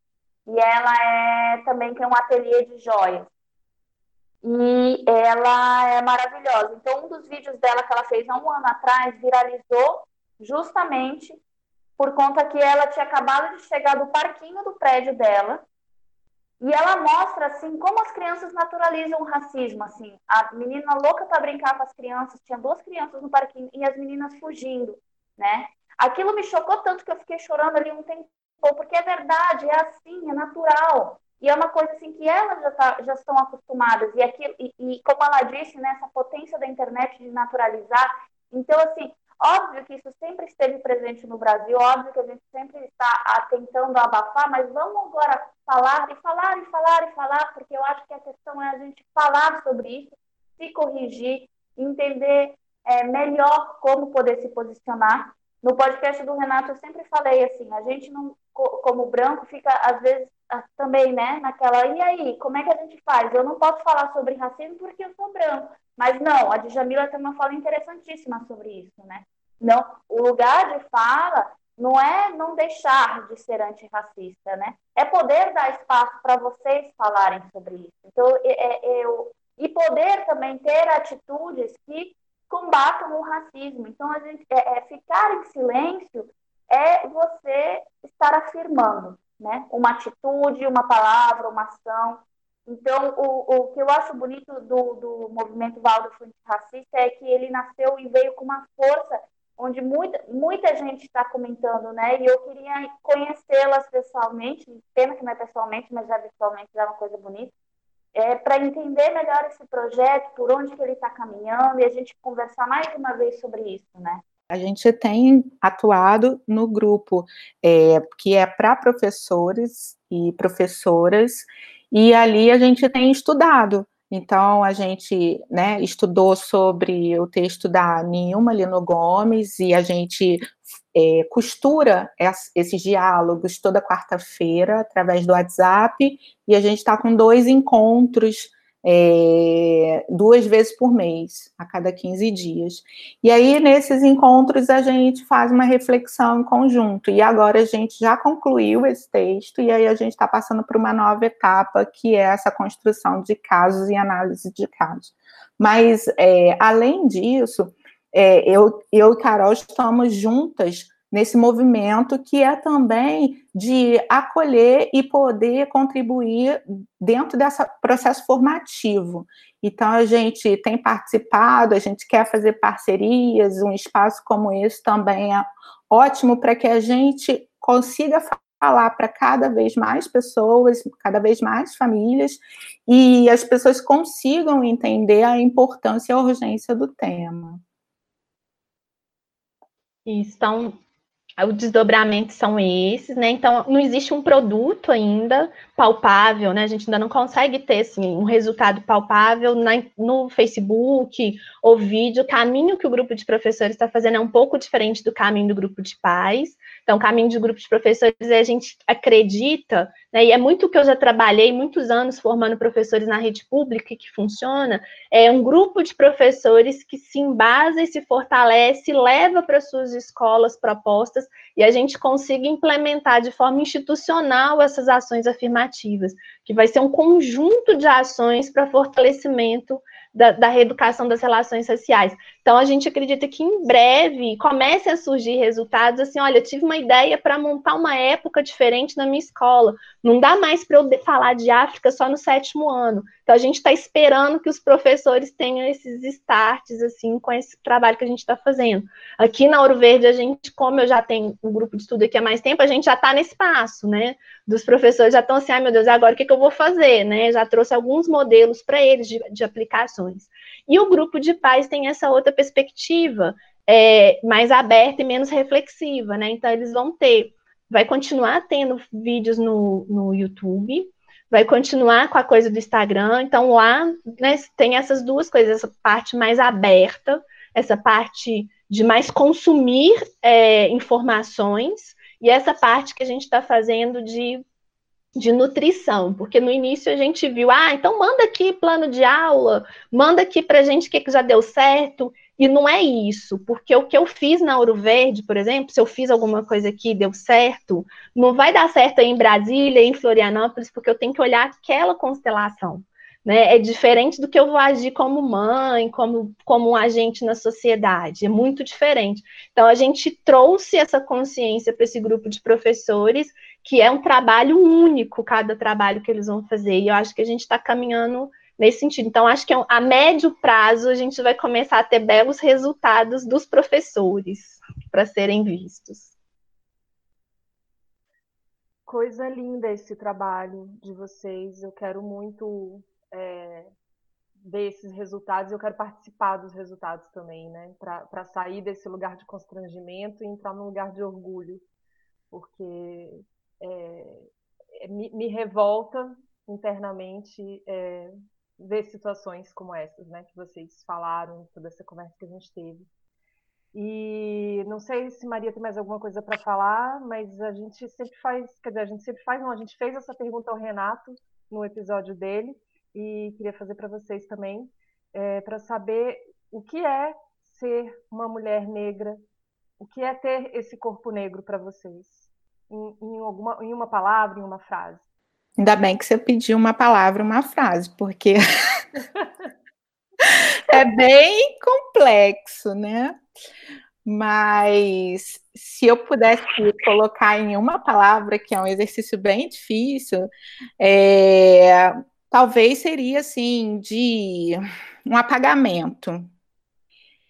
e ela é também tem um ateliê de joias. E ela é maravilhosa. Então, um dos vídeos dela que ela fez há um ano atrás viralizou justamente por conta que ela tinha acabado de chegar do parquinho do prédio dela e ela mostra, assim, como as crianças naturalizam o racismo, assim. A menina louca para brincar com as crianças, tinha duas crianças no parquinho e as meninas fugindo, né? Aquilo me chocou tanto que eu fiquei chorando ali um tempo, porque é verdade, é assim, é natural. E é uma coisa assim que elas já, tá, já estão acostumadas. E, aquilo, e, e como ela disse, né, essa potência da internet de naturalizar. Então, assim, Óbvio que isso sempre esteve presente no Brasil, óbvio que a gente sempre está tentando abafar, mas vamos agora falar e falar e falar e falar, porque eu acho que a questão é a gente falar sobre isso, se corrigir, entender é, melhor como poder se posicionar. No podcast do Renato eu sempre falei assim, a gente não, como branco, fica às vezes também, né, naquela, e aí, como é que a gente faz? Eu não posso falar sobre racismo porque eu sou branco, Mas não, a Djamila tem uma fala interessantíssima sobre isso, né? Não, o lugar de fala não é não deixar de ser antirracista, né? É poder dar espaço para vocês falarem sobre isso. Então, é, é, eu, e poder também ter atitudes que combatam o racismo. Então, a gente, é, é, ficar em silêncio é você estar afirmando, né? Uma atitude, uma palavra, uma ação. Então, o, o que eu acho bonito do, do movimento Valdo Racista é que ele nasceu e veio com uma força onde muita, muita gente está comentando, né? E eu queria conhecê-las pessoalmente, pena que não é pessoalmente, mas já virtualmente é uma coisa bonita, é, para entender melhor esse projeto, por onde que ele está caminhando, e a gente conversar mais uma vez sobre isso, né? A gente tem atuado no grupo é, que é para professores e professoras, e ali a gente tem estudado. Então, a gente né, estudou sobre o texto da Nilma Lino Gomes e a gente é, costura esses diálogos toda quarta-feira através do WhatsApp e a gente está com dois encontros é, duas vezes por mês, a cada 15 dias. E aí, nesses encontros, a gente faz uma reflexão em conjunto. E agora a gente já concluiu esse texto, e aí a gente está passando para uma nova etapa, que é essa construção de casos e análise de casos. Mas, é, além disso, é, eu, eu e Carol estamos juntas nesse movimento que é também de acolher e poder contribuir dentro desse processo formativo. Então, a gente tem participado, a gente quer fazer parcerias, um espaço como esse também é ótimo para que a gente consiga falar para cada vez mais pessoas, cada vez mais famílias, e as pessoas consigam entender a importância e a urgência do tema. Então, o desdobramento são esses, né? Então, não existe um produto ainda palpável, né? A gente ainda não consegue ter assim, um resultado palpável na, no Facebook ou vídeo. O caminho que o grupo de professores está fazendo é um pouco diferente do caminho do grupo de pais. Então, o caminho de grupo de professores é a gente acredita, né? E é muito que eu já trabalhei muitos anos formando professores na rede pública que funciona. É um grupo de professores que se embasa e se fortalece, leva para suas escolas propostas e a gente consiga implementar de forma institucional essas ações afirmativas, que vai ser um conjunto de ações para fortalecimento da, da, reeducação das relações sociais. Então, a gente acredita que em breve comecem a surgir resultados assim: olha, tive uma ideia para montar uma época diferente na minha escola. Não dá mais para eu falar de África só no sétimo ano. Então, a gente está esperando que os professores tenham esses starts, assim, com esse trabalho que a gente está fazendo. Aqui na Ouro Verde, a gente, como eu já tenho um grupo de estudo aqui há mais tempo, a gente já está nesse passo, né? Dos professores já estão assim, ai meu Deus, agora o que, que eu vou fazer, né? Já trouxe alguns modelos para eles de, de aplicações. E o grupo de pais tem essa outra perspectiva, é, mais aberta e menos reflexiva, né? Então, eles vão ter, vai continuar tendo vídeos no, no YouTube, vai continuar com a coisa do Instagram. Então, lá né, tem essas duas coisas, essa parte mais aberta, essa parte de mais consumir é, informações, e essa parte que a gente está fazendo de, de nutrição, porque no início a gente viu, ah, então manda aqui plano de aula, manda aqui para a gente o que, que já deu certo, e não é isso, porque o que eu fiz na Ouro Verde, por exemplo, se eu fiz alguma coisa aqui e deu certo, não vai dar certo aí em Brasília, em Florianópolis, porque eu tenho que olhar aquela constelação. Né? É diferente do que eu vou agir como mãe, como, como um agente na sociedade, é muito diferente. Então, a gente trouxe essa consciência para esse grupo de professores, que é um trabalho único, cada trabalho que eles vão fazer, e eu acho que a gente está caminhando nesse sentido. Então, acho que é a médio prazo a gente vai começar a ter belos resultados dos professores para serem vistos. Coisa linda esse trabalho de vocês. Eu quero muito é, ver esses resultados. Eu quero participar dos resultados também, né? Para sair desse lugar de constrangimento e entrar num lugar de orgulho, porque é, é me, me, revolta internamente é, ver situações como essas, né, que vocês falaram, toda essa conversa que a gente teve. E não sei se Maria tem mais alguma coisa para falar, mas a gente sempre faz, quer dizer, a gente sempre faz, não, a gente fez essa pergunta ao Renato no episódio dele e queria fazer para vocês também. é, para saber o que é ser uma mulher negra, o que é ter esse corpo negro para vocês, em, em, alguma, em uma palavra, em uma frase. Ainda bem que você pediu uma palavra, uma frase, porque é bem complexo, né? Mas se eu pudesse colocar em uma palavra, que é um exercício bem difícil, é, talvez seria assim de um apagamento.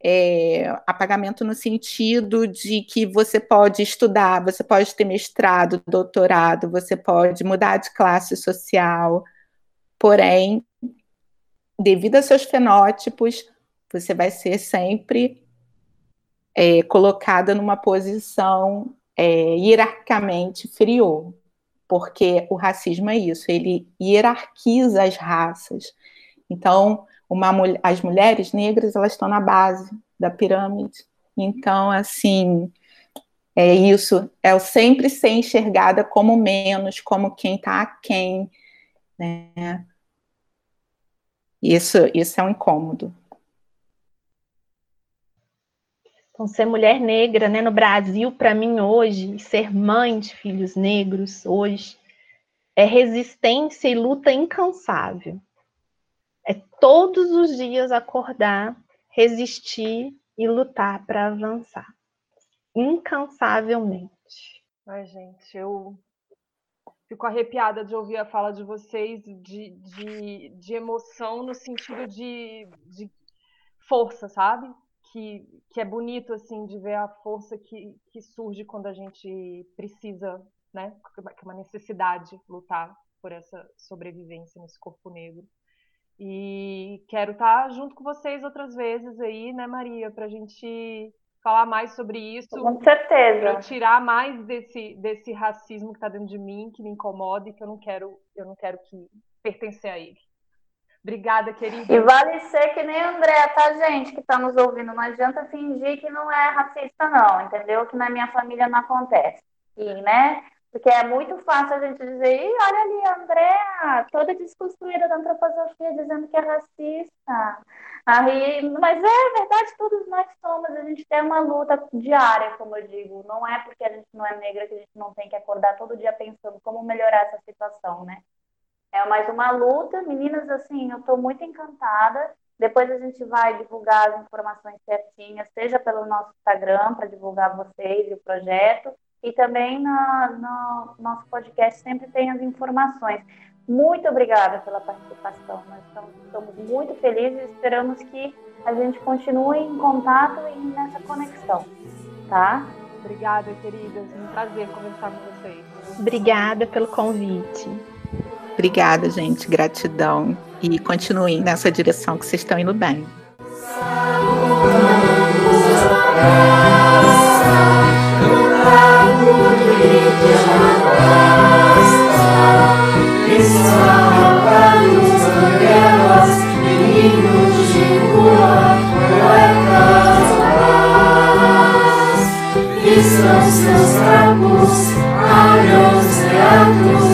É, apagamento no sentido de que você pode estudar, você pode ter mestrado, doutorado, você pode mudar de classe social, porém, devido a seus fenótipos, você vai ser sempre é, colocada numa posição é, hierarquicamente inferior, porque o racismo é isso, ele hierarquiza as raças. Então, uma, as mulheres negras elas estão na base da pirâmide. Então, assim, é isso, é sempre ser enxergada como menos, como quem está aquém, né? Isso, isso é um incômodo. Então, ser mulher negra né, no Brasil, para mim, hoje, ser mãe de filhos negros, hoje, é resistência e luta incansável. É todos os dias acordar, resistir e lutar para avançar. Incansavelmente. Ai, gente, eu fico arrepiada de ouvir a fala de vocês, de, de, de emoção no sentido de, de força, sabe? que, que é bonito assim de ver a força que, que surge quando a gente precisa, né? Que é uma necessidade lutar por essa sobrevivência nesse corpo negro. E quero estar junto com vocês outras vezes aí, né, Maria, para a gente falar mais sobre isso. Com certeza. Tirar mais desse, desse racismo que está dentro de mim, que me incomoda e que eu não quero, eu não quero que pertencer a ele. Obrigada, querida. E vale ser que nem André, tá, gente, que tá nos ouvindo. Não adianta fingir que não é racista, não, entendeu? Que na minha família não acontece. E, né? Porque é muito fácil a gente dizer, Ih, olha ali, a Andrea, toda desconstruída da antroposofia, dizendo que é racista. Aí, mas é verdade, todos nós somos. A gente tem uma luta diária, como eu digo. Não é porque a gente não é negra que a gente não tem que acordar todo dia pensando como melhorar essa situação, né? É mais uma luta. Meninas, assim, eu estou muito encantada. Depois a gente vai divulgar as informações certinhas, seja pelo nosso Instagram, para divulgar vocês e o projeto, e também no, no nosso podcast sempre tem as informações. Muito obrigada pela participação. Nós estamos, estamos muito felizes e esperamos que a gente continue em contato e nessa conexão, tá? Obrigada, queridas. Um prazer conversar com vocês. Obrigada pelo convite. Obrigada, gente. Gratidão. E continuem nessa direção que vocês estão indo bem. São seus trapos, abram os teatros,